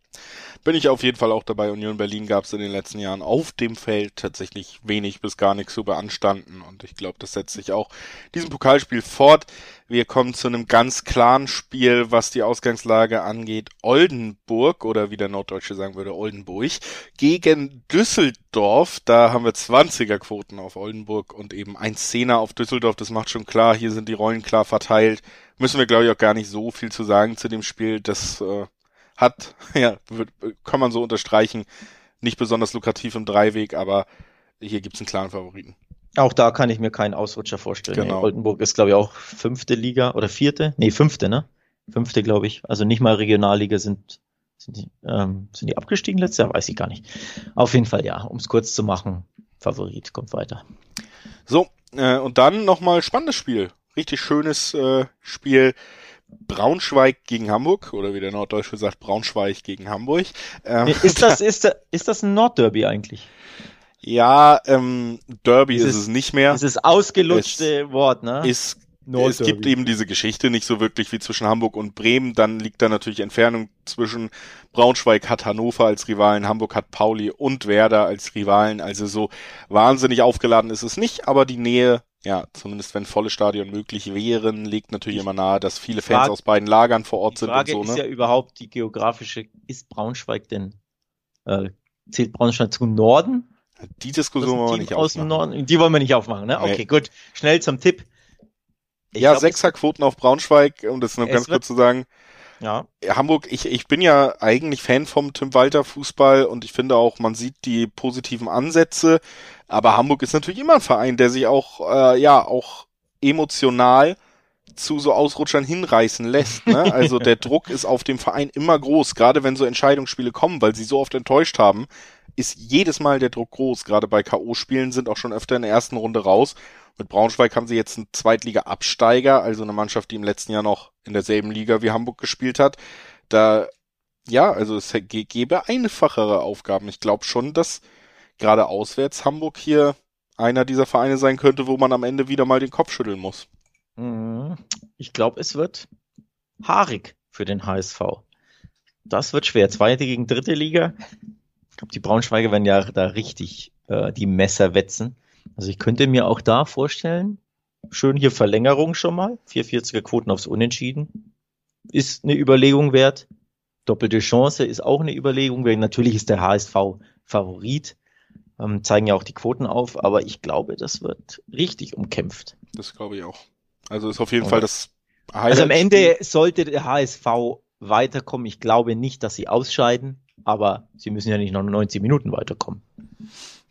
bin ich auf jeden Fall auch dabei. Union Berlin gab es in den letzten Jahren auf dem Feld tatsächlich wenig bis gar nichts zu beanstanden und ich glaube, das setzt sich auch diesem Pokalspiel fort. Wir kommen zu einem ganz klaren Spiel, was die Ausgangslage angeht. Oldenburg oder wie der Norddeutsche sagen würde, Oldenburg gegen Düsseldorf. Da haben wir 20er Quoten auf Oldenburg und eben ein Zehner auf Düsseldorf. Das macht schon klar. Hier sind die Rollen klar verteilt. Müssen wir glaube ich auch gar nicht so viel zu sagen zu dem Spiel. Das äh, hat, (laughs) ja, kann man so unterstreichen, nicht besonders lukrativ im Dreiweg, aber hier gibt's einen klaren Favoriten. Auch da kann ich mir keinen Ausrutscher vorstellen. Genau. Nee, Oldenburg ist, glaube ich, auch fünfte Liga oder vierte? Nee, fünfte, ne? Fünfte, glaube ich. Also nicht mal Regionalliga sind, sind die, ähm, sind die abgestiegen letztes Jahr? Weiß ich gar nicht. Auf jeden Fall, ja, um es kurz zu machen, Favorit kommt weiter. So, äh, und dann nochmal spannendes Spiel. Richtig schönes äh, Spiel. Braunschweig gegen Hamburg oder wie der Norddeutsche sagt, Braunschweig gegen Hamburg. Ähm, ist, das, (laughs) ist, ist das ein Nordderby eigentlich? Ja, ähm, Derby ist, ist, es nicht mehr. Es ist ausgelutschte es Wort, ne? Ist, es gibt eben diese Geschichte nicht so wirklich wie zwischen Hamburg und Bremen. Dann liegt da natürlich Entfernung zwischen Braunschweig hat Hannover als Rivalen, Hamburg hat Pauli und Werder als Rivalen. Also so wahnsinnig aufgeladen ist es nicht, aber die Nähe ja, zumindest wenn volle Stadion möglich wären, liegt natürlich immer nahe, dass viele Fans Frage, aus beiden Lagern vor Ort sind und so. Die Frage ist ne? ja überhaupt die geografische, ist Braunschweig denn, äh, zählt Braunschweig zum Norden? Die Diskussion wollen wir nicht aus aufmachen. Dem Norden, die wollen wir nicht aufmachen, ne? Okay, nee. gut. Schnell zum Tipp. Ich ja, Sechserquoten auf Braunschweig, um das noch ganz kurz zu sagen. Ja. Hamburg, ich, ich bin ja eigentlich Fan vom Tim Walter Fußball und ich finde auch, man sieht die positiven Ansätze. Aber Hamburg ist natürlich immer ein Verein, der sich auch, äh, ja, auch emotional zu so Ausrutschern hinreißen lässt. Ne? (laughs) Also der Druck ist auf dem Verein immer groß, gerade wenn so Entscheidungsspiele kommen, weil sie so oft enttäuscht haben, ist jedes Mal der Druck groß. Gerade bei K.O.-Spielen sind auch schon öfter in der ersten Runde raus. Mit Braunschweig haben sie jetzt einen Zweitliga-Absteiger, also eine Mannschaft, die im letzten Jahr noch in derselben Liga wie Hamburg gespielt hat. Da, ja, also es gäbe einfachere Aufgaben. Ich glaube schon, dass gerade auswärts Hamburg hier einer dieser Vereine sein könnte, wo man am Ende wieder mal den Kopf schütteln muss. Mhm. Ich glaube, es wird haarig für den HSV. Das wird schwer. Zweite gegen dritte Liga. Ich glaube, die Braunschweiger werden ja da richtig äh, die Messer wetzen. Also ich könnte mir auch da vorstellen, schön hier Verlängerung schon mal, 440er Quoten aufs Unentschieden, ist eine Überlegung wert. Doppelte Chance ist auch eine Überlegung wert. Natürlich ist der HSV Favorit, ähm, zeigen ja auch die Quoten auf, aber ich glaube, das wird richtig umkämpft. Das glaube ich auch. Also ist auf jeden Und, Fall das Highlight Also am Ende sollte der HSV weiterkommen. Ich glaube nicht, dass sie ausscheiden, aber sie müssen ja nicht noch 90 Minuten weiterkommen.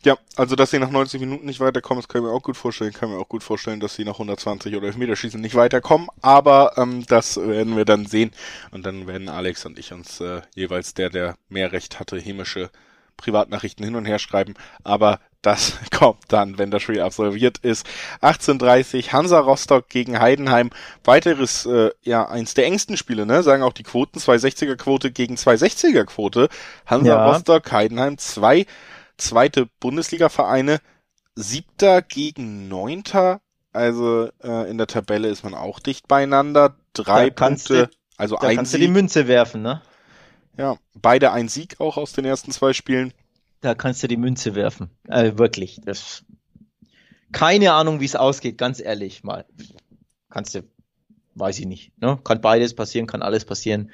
Ja, also dass sie nach 90 Minuten nicht weiterkommen, das können wir auch gut vorstellen. Können wir auch gut vorstellen, dass sie nach 120 oder Elfmeterschießen nicht weiterkommen. Aber ähm, das werden wir dann sehen. Und dann werden Alex und ich uns äh, jeweils der, der mehr Recht hatte, chemische Privatnachrichten hin und her schreiben. Aber das (laughs) kommt dann, wenn das Spiel absolviert ist. 18.30 Hansa Rostock gegen Heidenheim. Weiteres, äh, ja, eins der engsten Spiele, ne? Sagen auch die Quoten. 260er Quote gegen 260er Quote. Hansa ja. Rostock, Heidenheim, zwei zweite Bundesliga-Vereine. Siebter gegen Neunter. Also äh, in der Tabelle ist man auch dicht beieinander. Drei Punkte, du, also da ein kannst Sieg. du die Münze werfen, ne? Ja, beide ein Sieg auch aus den ersten zwei Spielen. Da kannst du die Münze werfen. Also wirklich. Das keine Ahnung, wie es ausgeht, ganz ehrlich mal. Kannst du, weiß ich nicht. Ne? Kann beides passieren, kann alles passieren.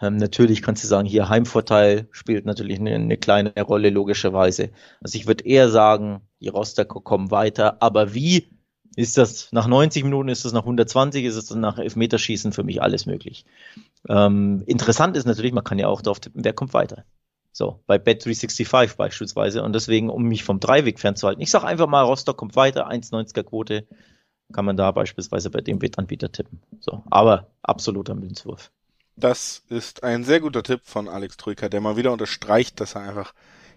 Ähm, natürlich kannst du sagen, hier Heimvorteil spielt natürlich eine, eine kleine Rolle, logischerweise. Also ich würde eher sagen, die Rostocker kommen weiter. Aber wie ist das nach 90 Minuten, ist das nach 120, ist es nach Elfmeterschießen für mich alles möglich. Ähm, interessant ist natürlich, man kann ja auch darauf tippen, wer kommt weiter. So, bei Bet365 beispielsweise. Und deswegen, um mich vom Dreiweg fernzuhalten, ich sage einfach mal, Rostock kommt weiter, 1,90er Quote, kann man da beispielsweise bei dem Wettanbieter tippen. So, aber absoluter Münzwurf. Das ist ein sehr guter Tipp von Alex Troika, der mal wieder unterstreicht, dass er einfach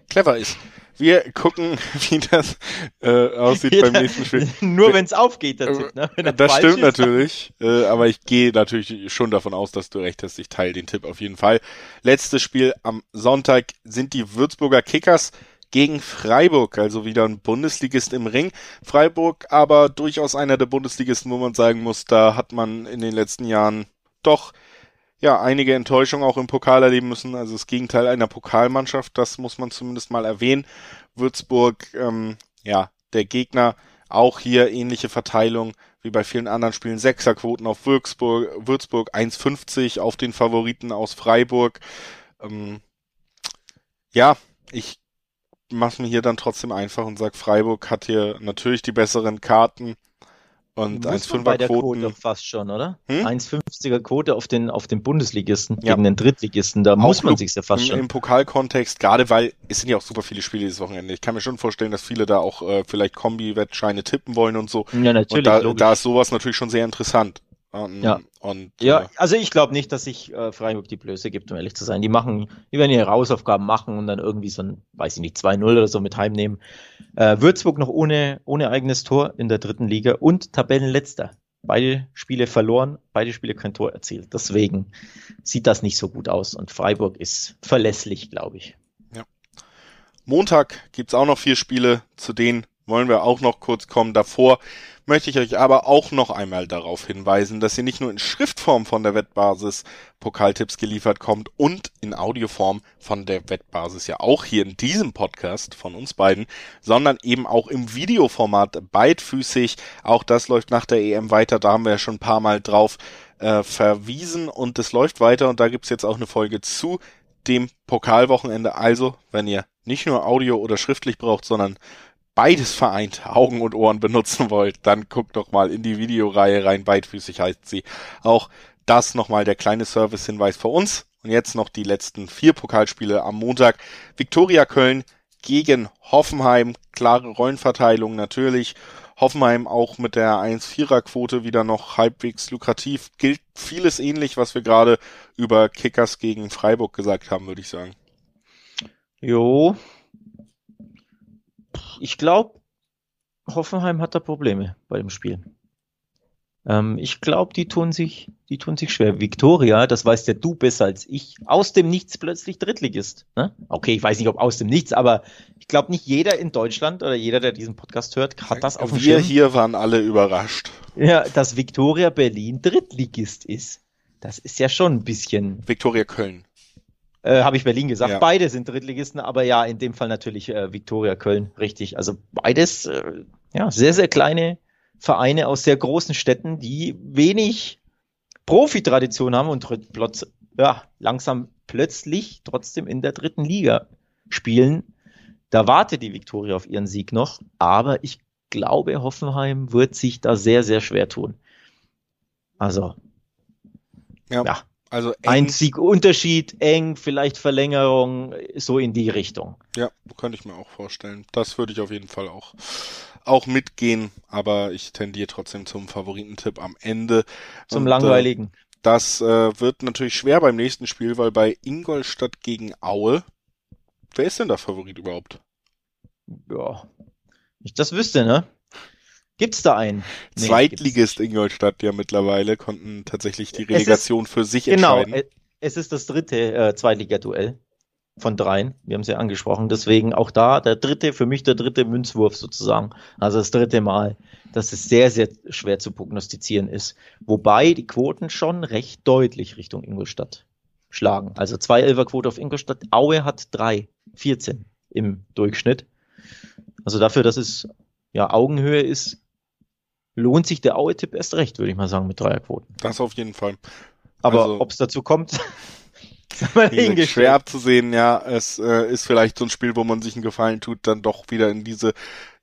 clever ist. Wir gucken, (laughs) wie das äh, aussieht beim nächsten Spiel. Nur wenn es aufgeht, der Tipp, ne? Das stimmt ist. natürlich, äh, aber ich gehe natürlich schon davon aus, dass du recht hast. Ich teile den Tipp auf jeden Fall. Letztes Spiel am Sonntag sind die Würzburger Kickers gegen Freiburg, also wieder ein Bundesligist im Ring. Freiburg aber durchaus einer der Bundesligisten, wo man sagen muss, da hat man in den letzten Jahren doch ja, einige Enttäuschungen auch im Pokal erleben müssen. Also das Gegenteil einer Pokalmannschaft, das muss man zumindest mal erwähnen. Würzburg, ähm, ja, der Gegner auch hier ähnliche Verteilung wie bei vielen anderen Spielen. Sechserquoten auf Würzburg, Würzburg 1,50 auf den Favoriten aus Freiburg. Ähm, ja, ich mache mir hier dann trotzdem einfach und sag, Freiburg hat hier natürlich die besseren Karten. Und 1,5er Quoten. Quote fast schon, oder? Hm? 1,50er Quote auf den, auf den Bundesligisten ja. gegen den Drittligisten, da auch muss man sich ja fast schon. Im Pokalkontext, gerade weil es sind ja auch super viele Spiele dieses Wochenende. Ich kann mir schon vorstellen, dass viele da auch äh, vielleicht Kombi-Wettscheine tippen wollen und so. Ja, natürlich. Und da, da ist sowas natürlich schon sehr interessant. Und, ja. Und, ja, äh, also ich glaube nicht, dass sich äh, Freiburg die Blöße gibt, um ehrlich zu sein. Die machen, die werden ihre Hausaufgaben machen und dann irgendwie so ein, weiß ich nicht, 2-0 oder so mit heimnehmen. Äh, Würzburg noch ohne, ohne eigenes Tor in der dritten Liga und Tabellenletzter. Beide Spiele verloren, beide Spiele kein Tor erzielt. Deswegen sieht das nicht so gut aus und Freiburg ist verlässlich, glaube ich. Ja. Montag gibt's auch noch vier Spiele, zu denen wollen wir auch noch kurz kommen. Davor möchte ich euch aber auch noch einmal darauf hinweisen, dass ihr nicht nur in Schriftform von der Wettbasis Pokaltipps geliefert kommt und in Audioform von der Wettbasis ja auch hier in diesem Podcast von uns beiden, sondern eben auch im Videoformat beidfüßig. Auch das läuft nach der EM weiter, da haben wir ja schon ein paar Mal drauf äh, verwiesen und es läuft weiter und da gibt's jetzt auch eine Folge zu dem Pokalwochenende. Also, wenn ihr nicht nur Audio oder schriftlich braucht, sondern beides vereint Augen und Ohren benutzen wollt, dann guckt doch mal in die Videoreihe rein. Beidfüßig heißt sie. Auch das nochmal der kleine Service-Hinweis für uns. Und jetzt noch die letzten vier Pokalspiele am Montag. Viktoria Köln gegen Hoffenheim. Klare Rollenverteilung natürlich. Hoffenheim auch mit der 1-4er-Quote wieder noch halbwegs lukrativ. Gilt vieles ähnlich, was wir gerade über Kickers gegen Freiburg gesagt haben, würde ich sagen. Jo, ich glaube, Hoffenheim hat da Probleme bei dem Spiel. Ähm, ich glaube, die tun sich, die tun sich schwer. Viktoria, das weißt ja du besser als ich, aus dem Nichts plötzlich Drittligist. Ne? Okay, ich weiß nicht, ob aus dem Nichts, aber ich glaube, nicht jeder in Deutschland oder jeder, der diesen Podcast hört, hat das auf dem Wir Schirm. hier waren alle überrascht. Ja, dass Viktoria Berlin Drittligist ist. Das ist ja schon ein bisschen. Viktoria Köln. Äh, Habe ich Berlin gesagt. Ja. Beide sind Drittligisten, aber ja, in dem Fall natürlich äh, Viktoria Köln, richtig. Also beides, äh, ja, sehr, sehr kleine Vereine aus sehr großen Städten, die wenig Profitradition haben und plötz, ja, langsam plötzlich trotzdem in der dritten Liga spielen. Da wartet die Viktoria auf ihren Sieg noch, aber ich glaube, Hoffenheim wird sich da sehr, sehr schwer tun. Also, ja, ja. Also eng. ein Siegunterschied, eng, vielleicht Verlängerung, so in die Richtung. Ja, könnte ich mir auch vorstellen. Das würde ich auf jeden Fall auch auch mitgehen, aber ich tendiere trotzdem zum Favoritentipp am Ende. Zum Und, äh, langweiligen. Äh, das äh, wird natürlich schwer beim nächsten Spiel, weil bei Ingolstadt gegen Aue, wer ist denn der Favorit überhaupt? Ja, ich das wüsste, ne? Gibt's da einen? Nee, Zweitligist Ingolstadt ja mittlerweile konnten tatsächlich die Relegation ist, für sich genau, entscheiden. Genau, es ist das dritte äh, Zweitligaduell von dreien. Wir haben es ja angesprochen. Deswegen auch da der dritte, für mich der dritte Münzwurf sozusagen. Also das dritte Mal, dass es sehr, sehr schwer zu prognostizieren ist. Wobei die Quoten schon recht deutlich Richtung Ingolstadt schlagen. Also zwei Elferquote auf Ingolstadt. Aue hat drei, 14 im Durchschnitt. Also dafür, dass es ja Augenhöhe ist, lohnt sich der Aue-Tipp erst recht, würde ich mal sagen, mit Dreierquoten. Das auf jeden Fall. Aber also, ob es dazu kommt, (laughs) schwer abzusehen, ja. Es äh, ist vielleicht so ein Spiel, wo man sich einen Gefallen tut, dann doch wieder in diese,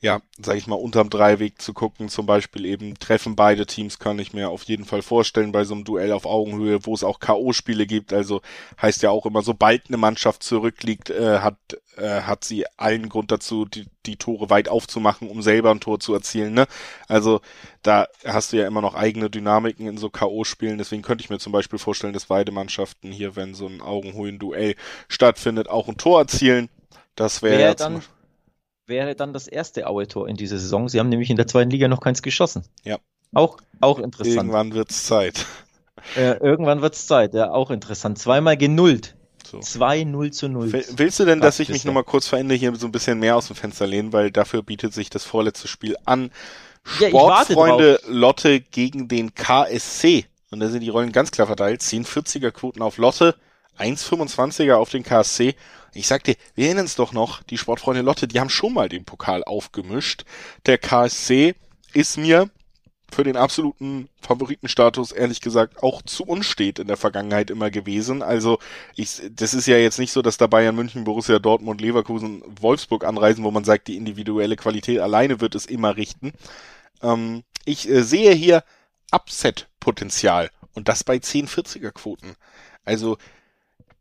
ja, sag ich mal, unterm Dreiweg zu gucken. Zum Beispiel eben treffen beide Teams, kann ich mir auf jeden Fall vorstellen, bei so einem Duell auf Augenhöhe, wo es auch K.O.-Spiele gibt. Also heißt ja auch immer, sobald eine Mannschaft zurückliegt, äh, hat, äh, hat sie allen Grund dazu, die, die Tore weit aufzumachen, um selber ein Tor zu erzielen. Ne? Also da hast du ja immer noch eigene Dynamiken in so K.O.-Spielen. Deswegen könnte ich mir zum Beispiel vorstellen, dass beide Mannschaften hier, wenn so ein Augenhöhen-Duell stattfindet, auch ein Tor erzielen. Das wäre wär dann, wäre dann das erste Aue-Tor in dieser Saison. Sie haben nämlich in der zweiten Liga noch keins geschossen. Ja. Auch, auch interessant. Irgendwann wird's Zeit. (laughs) Äh, irgendwann wird's Zeit, ja, auch interessant. Zweimal genullt. So. 2-0 zu 0. Willst du denn, dass ich mich nochmal kurz verändere, hier so ein bisschen mehr aus dem Fenster lehnen, weil dafür bietet sich das vorletzte Spiel an. Sportfreunde ja, Lotte gegen den KSC. Und da sind die Rollen ganz klar verteilt. 10 40er Quoten auf Lotte, 1,25er auf den KSC. Ich sag dir, wir erinnern uns doch noch, die Sportfreunde Lotte, die haben schon mal den Pokal aufgemischt. Der KSC ist mir für den absoluten Favoritenstatus ehrlich gesagt auch zu unstet in der Vergangenheit immer gewesen. Also ich, das ist ja jetzt nicht so, dass da Bayern München, Borussia Dortmund, Leverkusen, Wolfsburg anreisen, wo man sagt, die individuelle Qualität alleine wird es immer richten. Ähm, ich äh, sehe hier Upset-Potenzial und das bei 10-40er Quoten. Also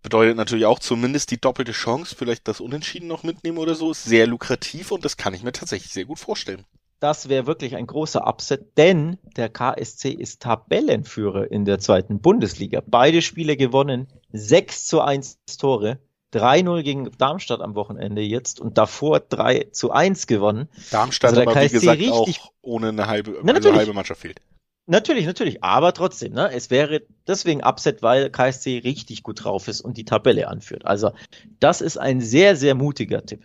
bedeutet natürlich auch zumindest die doppelte Chance, vielleicht das Unentschieden noch mitnehmen oder so, ist sehr lukrativ und das kann ich mir tatsächlich sehr gut vorstellen. Das wäre wirklich ein großer Upset, denn der KSC ist Tabellenführer in der zweiten Bundesliga. Beide Spiele gewonnen, 6 zu 1 Tore, 3-0 gegen Darmstadt am Wochenende jetzt und davor 3 zu 1 gewonnen. Darmstadt also aber KSC wie gesagt richtig, auch ohne eine halbe, na, also eine halbe Mannschaft fehlt. Natürlich, natürlich, aber trotzdem, ne? Es wäre deswegen Upset, weil KSC richtig gut drauf ist und die Tabelle anführt. Also, das ist ein sehr, sehr mutiger Tipp.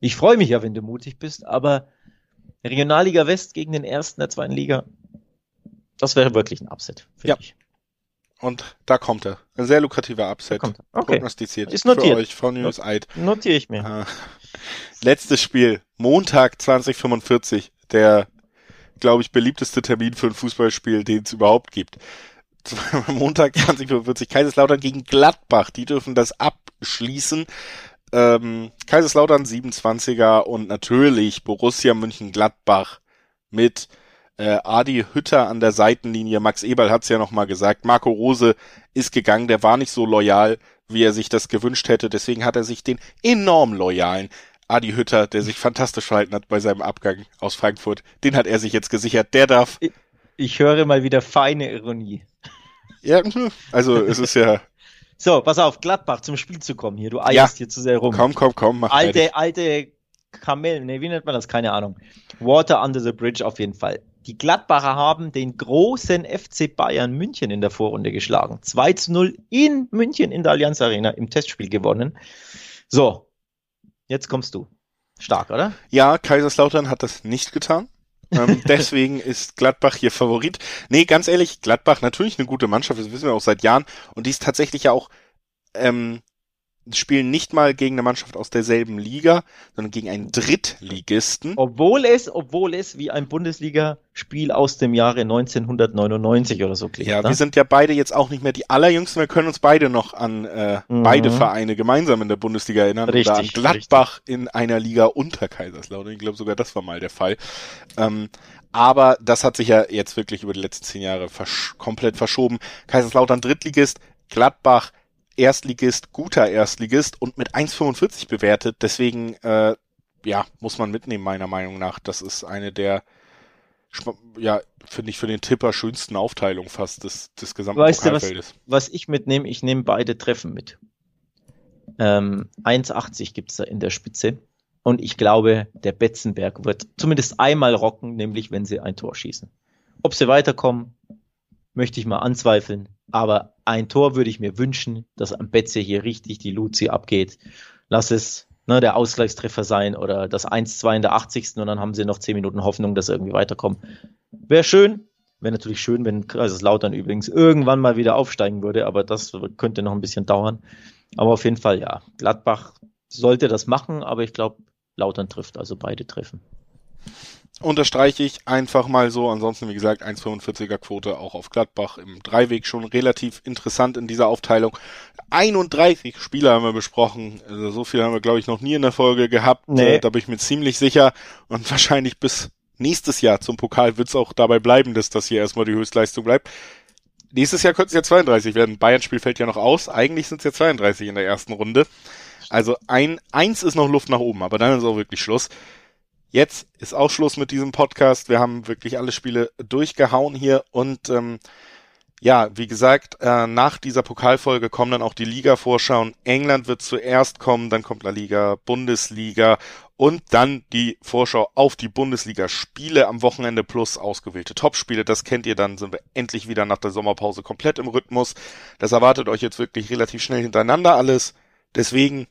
Ich freue mich ja, wenn du mutig bist, aber Regionalliga West gegen den ersten der zweiten Liga. Das wäre wirklich ein Upset. Ja. Ich. Und da kommt er. Ein sehr lukrativer Upset. Okay. Prognostiziert. Ist notiert. Für euch von News Eid. Notiere ich mir. Ah. Letztes Spiel. Montag 2045. Der, glaube ich, beliebteste Termin für ein Fußballspiel, den es überhaupt gibt. (laughs) Montag 2045. Kaiserslautern gegen Gladbach. Die dürfen das abschließen ähm, Kaiserslautern 27er und natürlich Borussia München-Gladbach mit äh, Adi Hütter an der Seitenlinie. Max Eberl hat es ja nochmal gesagt. Marco Rose ist gegangen, der war nicht so loyal, wie er sich das gewünscht hätte. Deswegen hat er sich den enorm loyalen Adi Hütter, der sich fantastisch verhalten hat bei seinem Abgang aus Frankfurt, den hat er sich jetzt gesichert. Der darf. Ich, ich höre mal wieder feine Ironie. Ja, also es ist ja (laughs) so, pass auf, Gladbach zum Spiel zu kommen hier. Du eierst ja. hier zu sehr rum. Komm, komm, komm, mach Alte, fertig. alte Kamel, ne, wie nennt man das? Keine Ahnung. Water under the bridge auf jeden Fall. Die Gladbacher haben den großen FC Bayern München in der Vorrunde geschlagen. 2 zu 0 in München in der Allianz Arena im Testspiel gewonnen. So, jetzt kommst du. Stark, oder? Ja, Kaiserslautern hat das nicht getan. ähm, (laughs) deswegen ist Gladbach hier Favorit. Nee, ganz ehrlich, Gladbach natürlich eine gute Mannschaft, das wissen wir auch seit Jahren. Und die ist tatsächlich ja auch ähm, spielen nicht mal gegen eine Mannschaft aus derselben Liga, sondern gegen einen Drittligisten. Obwohl es, obwohl es wie ein Bundesligaspiel aus dem Jahre 1999 oder so klingt. Ja, ne? wir sind ja beide jetzt auch nicht mehr die allerjüngsten. Wir können uns beide noch an äh, mhm. beide Vereine gemeinsam in der Bundesliga erinnern. Richtig, oder an Gladbach richtig. in einer Liga unter Kaiserslautern. Ich glaube sogar, das war mal der Fall. Ähm, aber das hat sich ja jetzt wirklich über die letzten zehn Jahre versch komplett verschoben. Kaiserslautern Drittligist, Gladbach Erstligist, guter Erstligist und mit 1,45 bewertet. Deswegen, äh, ja, muss man mitnehmen, meiner Meinung nach. Das ist eine der, ja, finde ich für den Tipper schönsten Aufteilungen fast des, des gesamten weißt du, was, was ich mitnehme? Ich nehme beide Treffen mit. Ähm, 1,80 gibt's da in der Spitze. Und ich glaube, der Betzenberg wird zumindest einmal rocken, nämlich wenn sie ein Tor schießen. Ob sie weiterkommen, möchte ich mal anzweifeln. Aber ein Tor würde ich mir wünschen, dass am Betze hier richtig die Luzi abgeht. Lass es ne, der Ausgleichstreffer sein oder das 1-2 in der 80. und dann haben sie noch 10 Minuten Hoffnung, dass sie irgendwie weiterkommen. Wäre schön. Wäre natürlich schön, wenn Kaiserslautern übrigens irgendwann mal wieder aufsteigen würde, aber das könnte noch ein bisschen dauern. Aber auf jeden Fall, ja. Gladbach sollte das machen, aber ich glaube, Lautern trifft, also beide treffen unterstreiche ich einfach mal so. Ansonsten, wie gesagt, 1,45er Quote auch auf Gladbach im Dreiweg schon relativ interessant in dieser Aufteilung. 31 Spieler haben wir besprochen. Also so viel haben wir, glaube ich, noch nie in der Folge gehabt. Nee. Äh, da bin ich mir ziemlich sicher. Und (laughs) wahrscheinlich bis nächstes Jahr zum Pokal wird es auch dabei bleiben, dass das hier erstmal die Höchstleistung bleibt. Nächstes Jahr könnten es ja 32 werden. Bayern-Spiel fällt ja noch aus. Eigentlich sind es ja 32 in der ersten Runde. Also ein, eins ist noch Luft nach oben, aber dann ist auch wirklich Schluss. Jetzt ist auch Schluss mit diesem Podcast. Wir haben wirklich alle Spiele durchgehauen hier und ähm, ja, wie gesagt, äh, nach dieser Pokalfolge kommen dann auch die Liga-Vorschauen. England wird zuerst kommen, dann kommt La Liga, Bundesliga und dann die Vorschau auf die Bundesliga-Spiele am Wochenende plus ausgewählte Topspiele. Das kennt ihr dann, sind wir endlich wieder nach der Sommerpause komplett im Rhythmus. Das erwartet euch jetzt wirklich relativ schnell hintereinander alles. Deswegen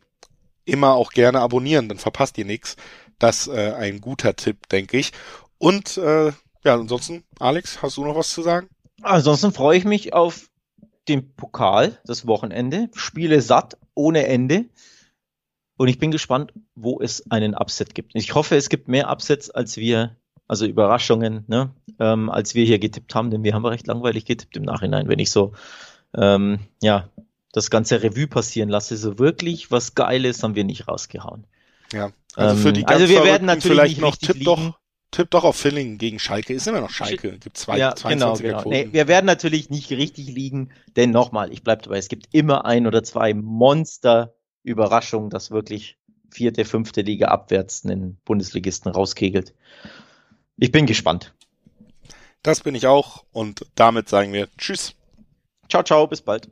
immer auch gerne abonnieren, dann verpasst ihr nichts. Das äh, ein guter Tipp, denke ich. Und äh, ja, ansonsten, Alex, hast du noch was zu sagen? Ansonsten freue ich mich auf den Pokal, das Wochenende. Spiele satt, ohne Ende. Und ich bin gespannt, wo es einen Upset gibt. Ich hoffe, es gibt mehr Upsets, als wir, also Überraschungen, ne, ähm, als wir hier getippt haben, denn wir haben recht langweilig getippt im Nachhinein, wenn ich so, ähm, ja, das ganze Revue passieren lasse. So wirklich was Geiles haben wir nicht rausgehauen. Ja. Also für die ähm, ganz also wir werden natürlich vielleicht noch Tipp doch, Tipp doch auf Fillingen gegen Schalke. Ist immer noch Schalke. Gibt zwei, ja, 22 genau, genau. Nee, wir werden natürlich nicht richtig liegen, denn nochmal, ich bleibe dabei, es gibt immer ein oder zwei Monster-Überraschungen, das wirklich vierte, fünfte Liga abwärts einen Bundesligisten rauskegelt. Ich bin gespannt. Das bin ich auch und damit sagen wir Tschüss. Ciao, ciao, bis bald.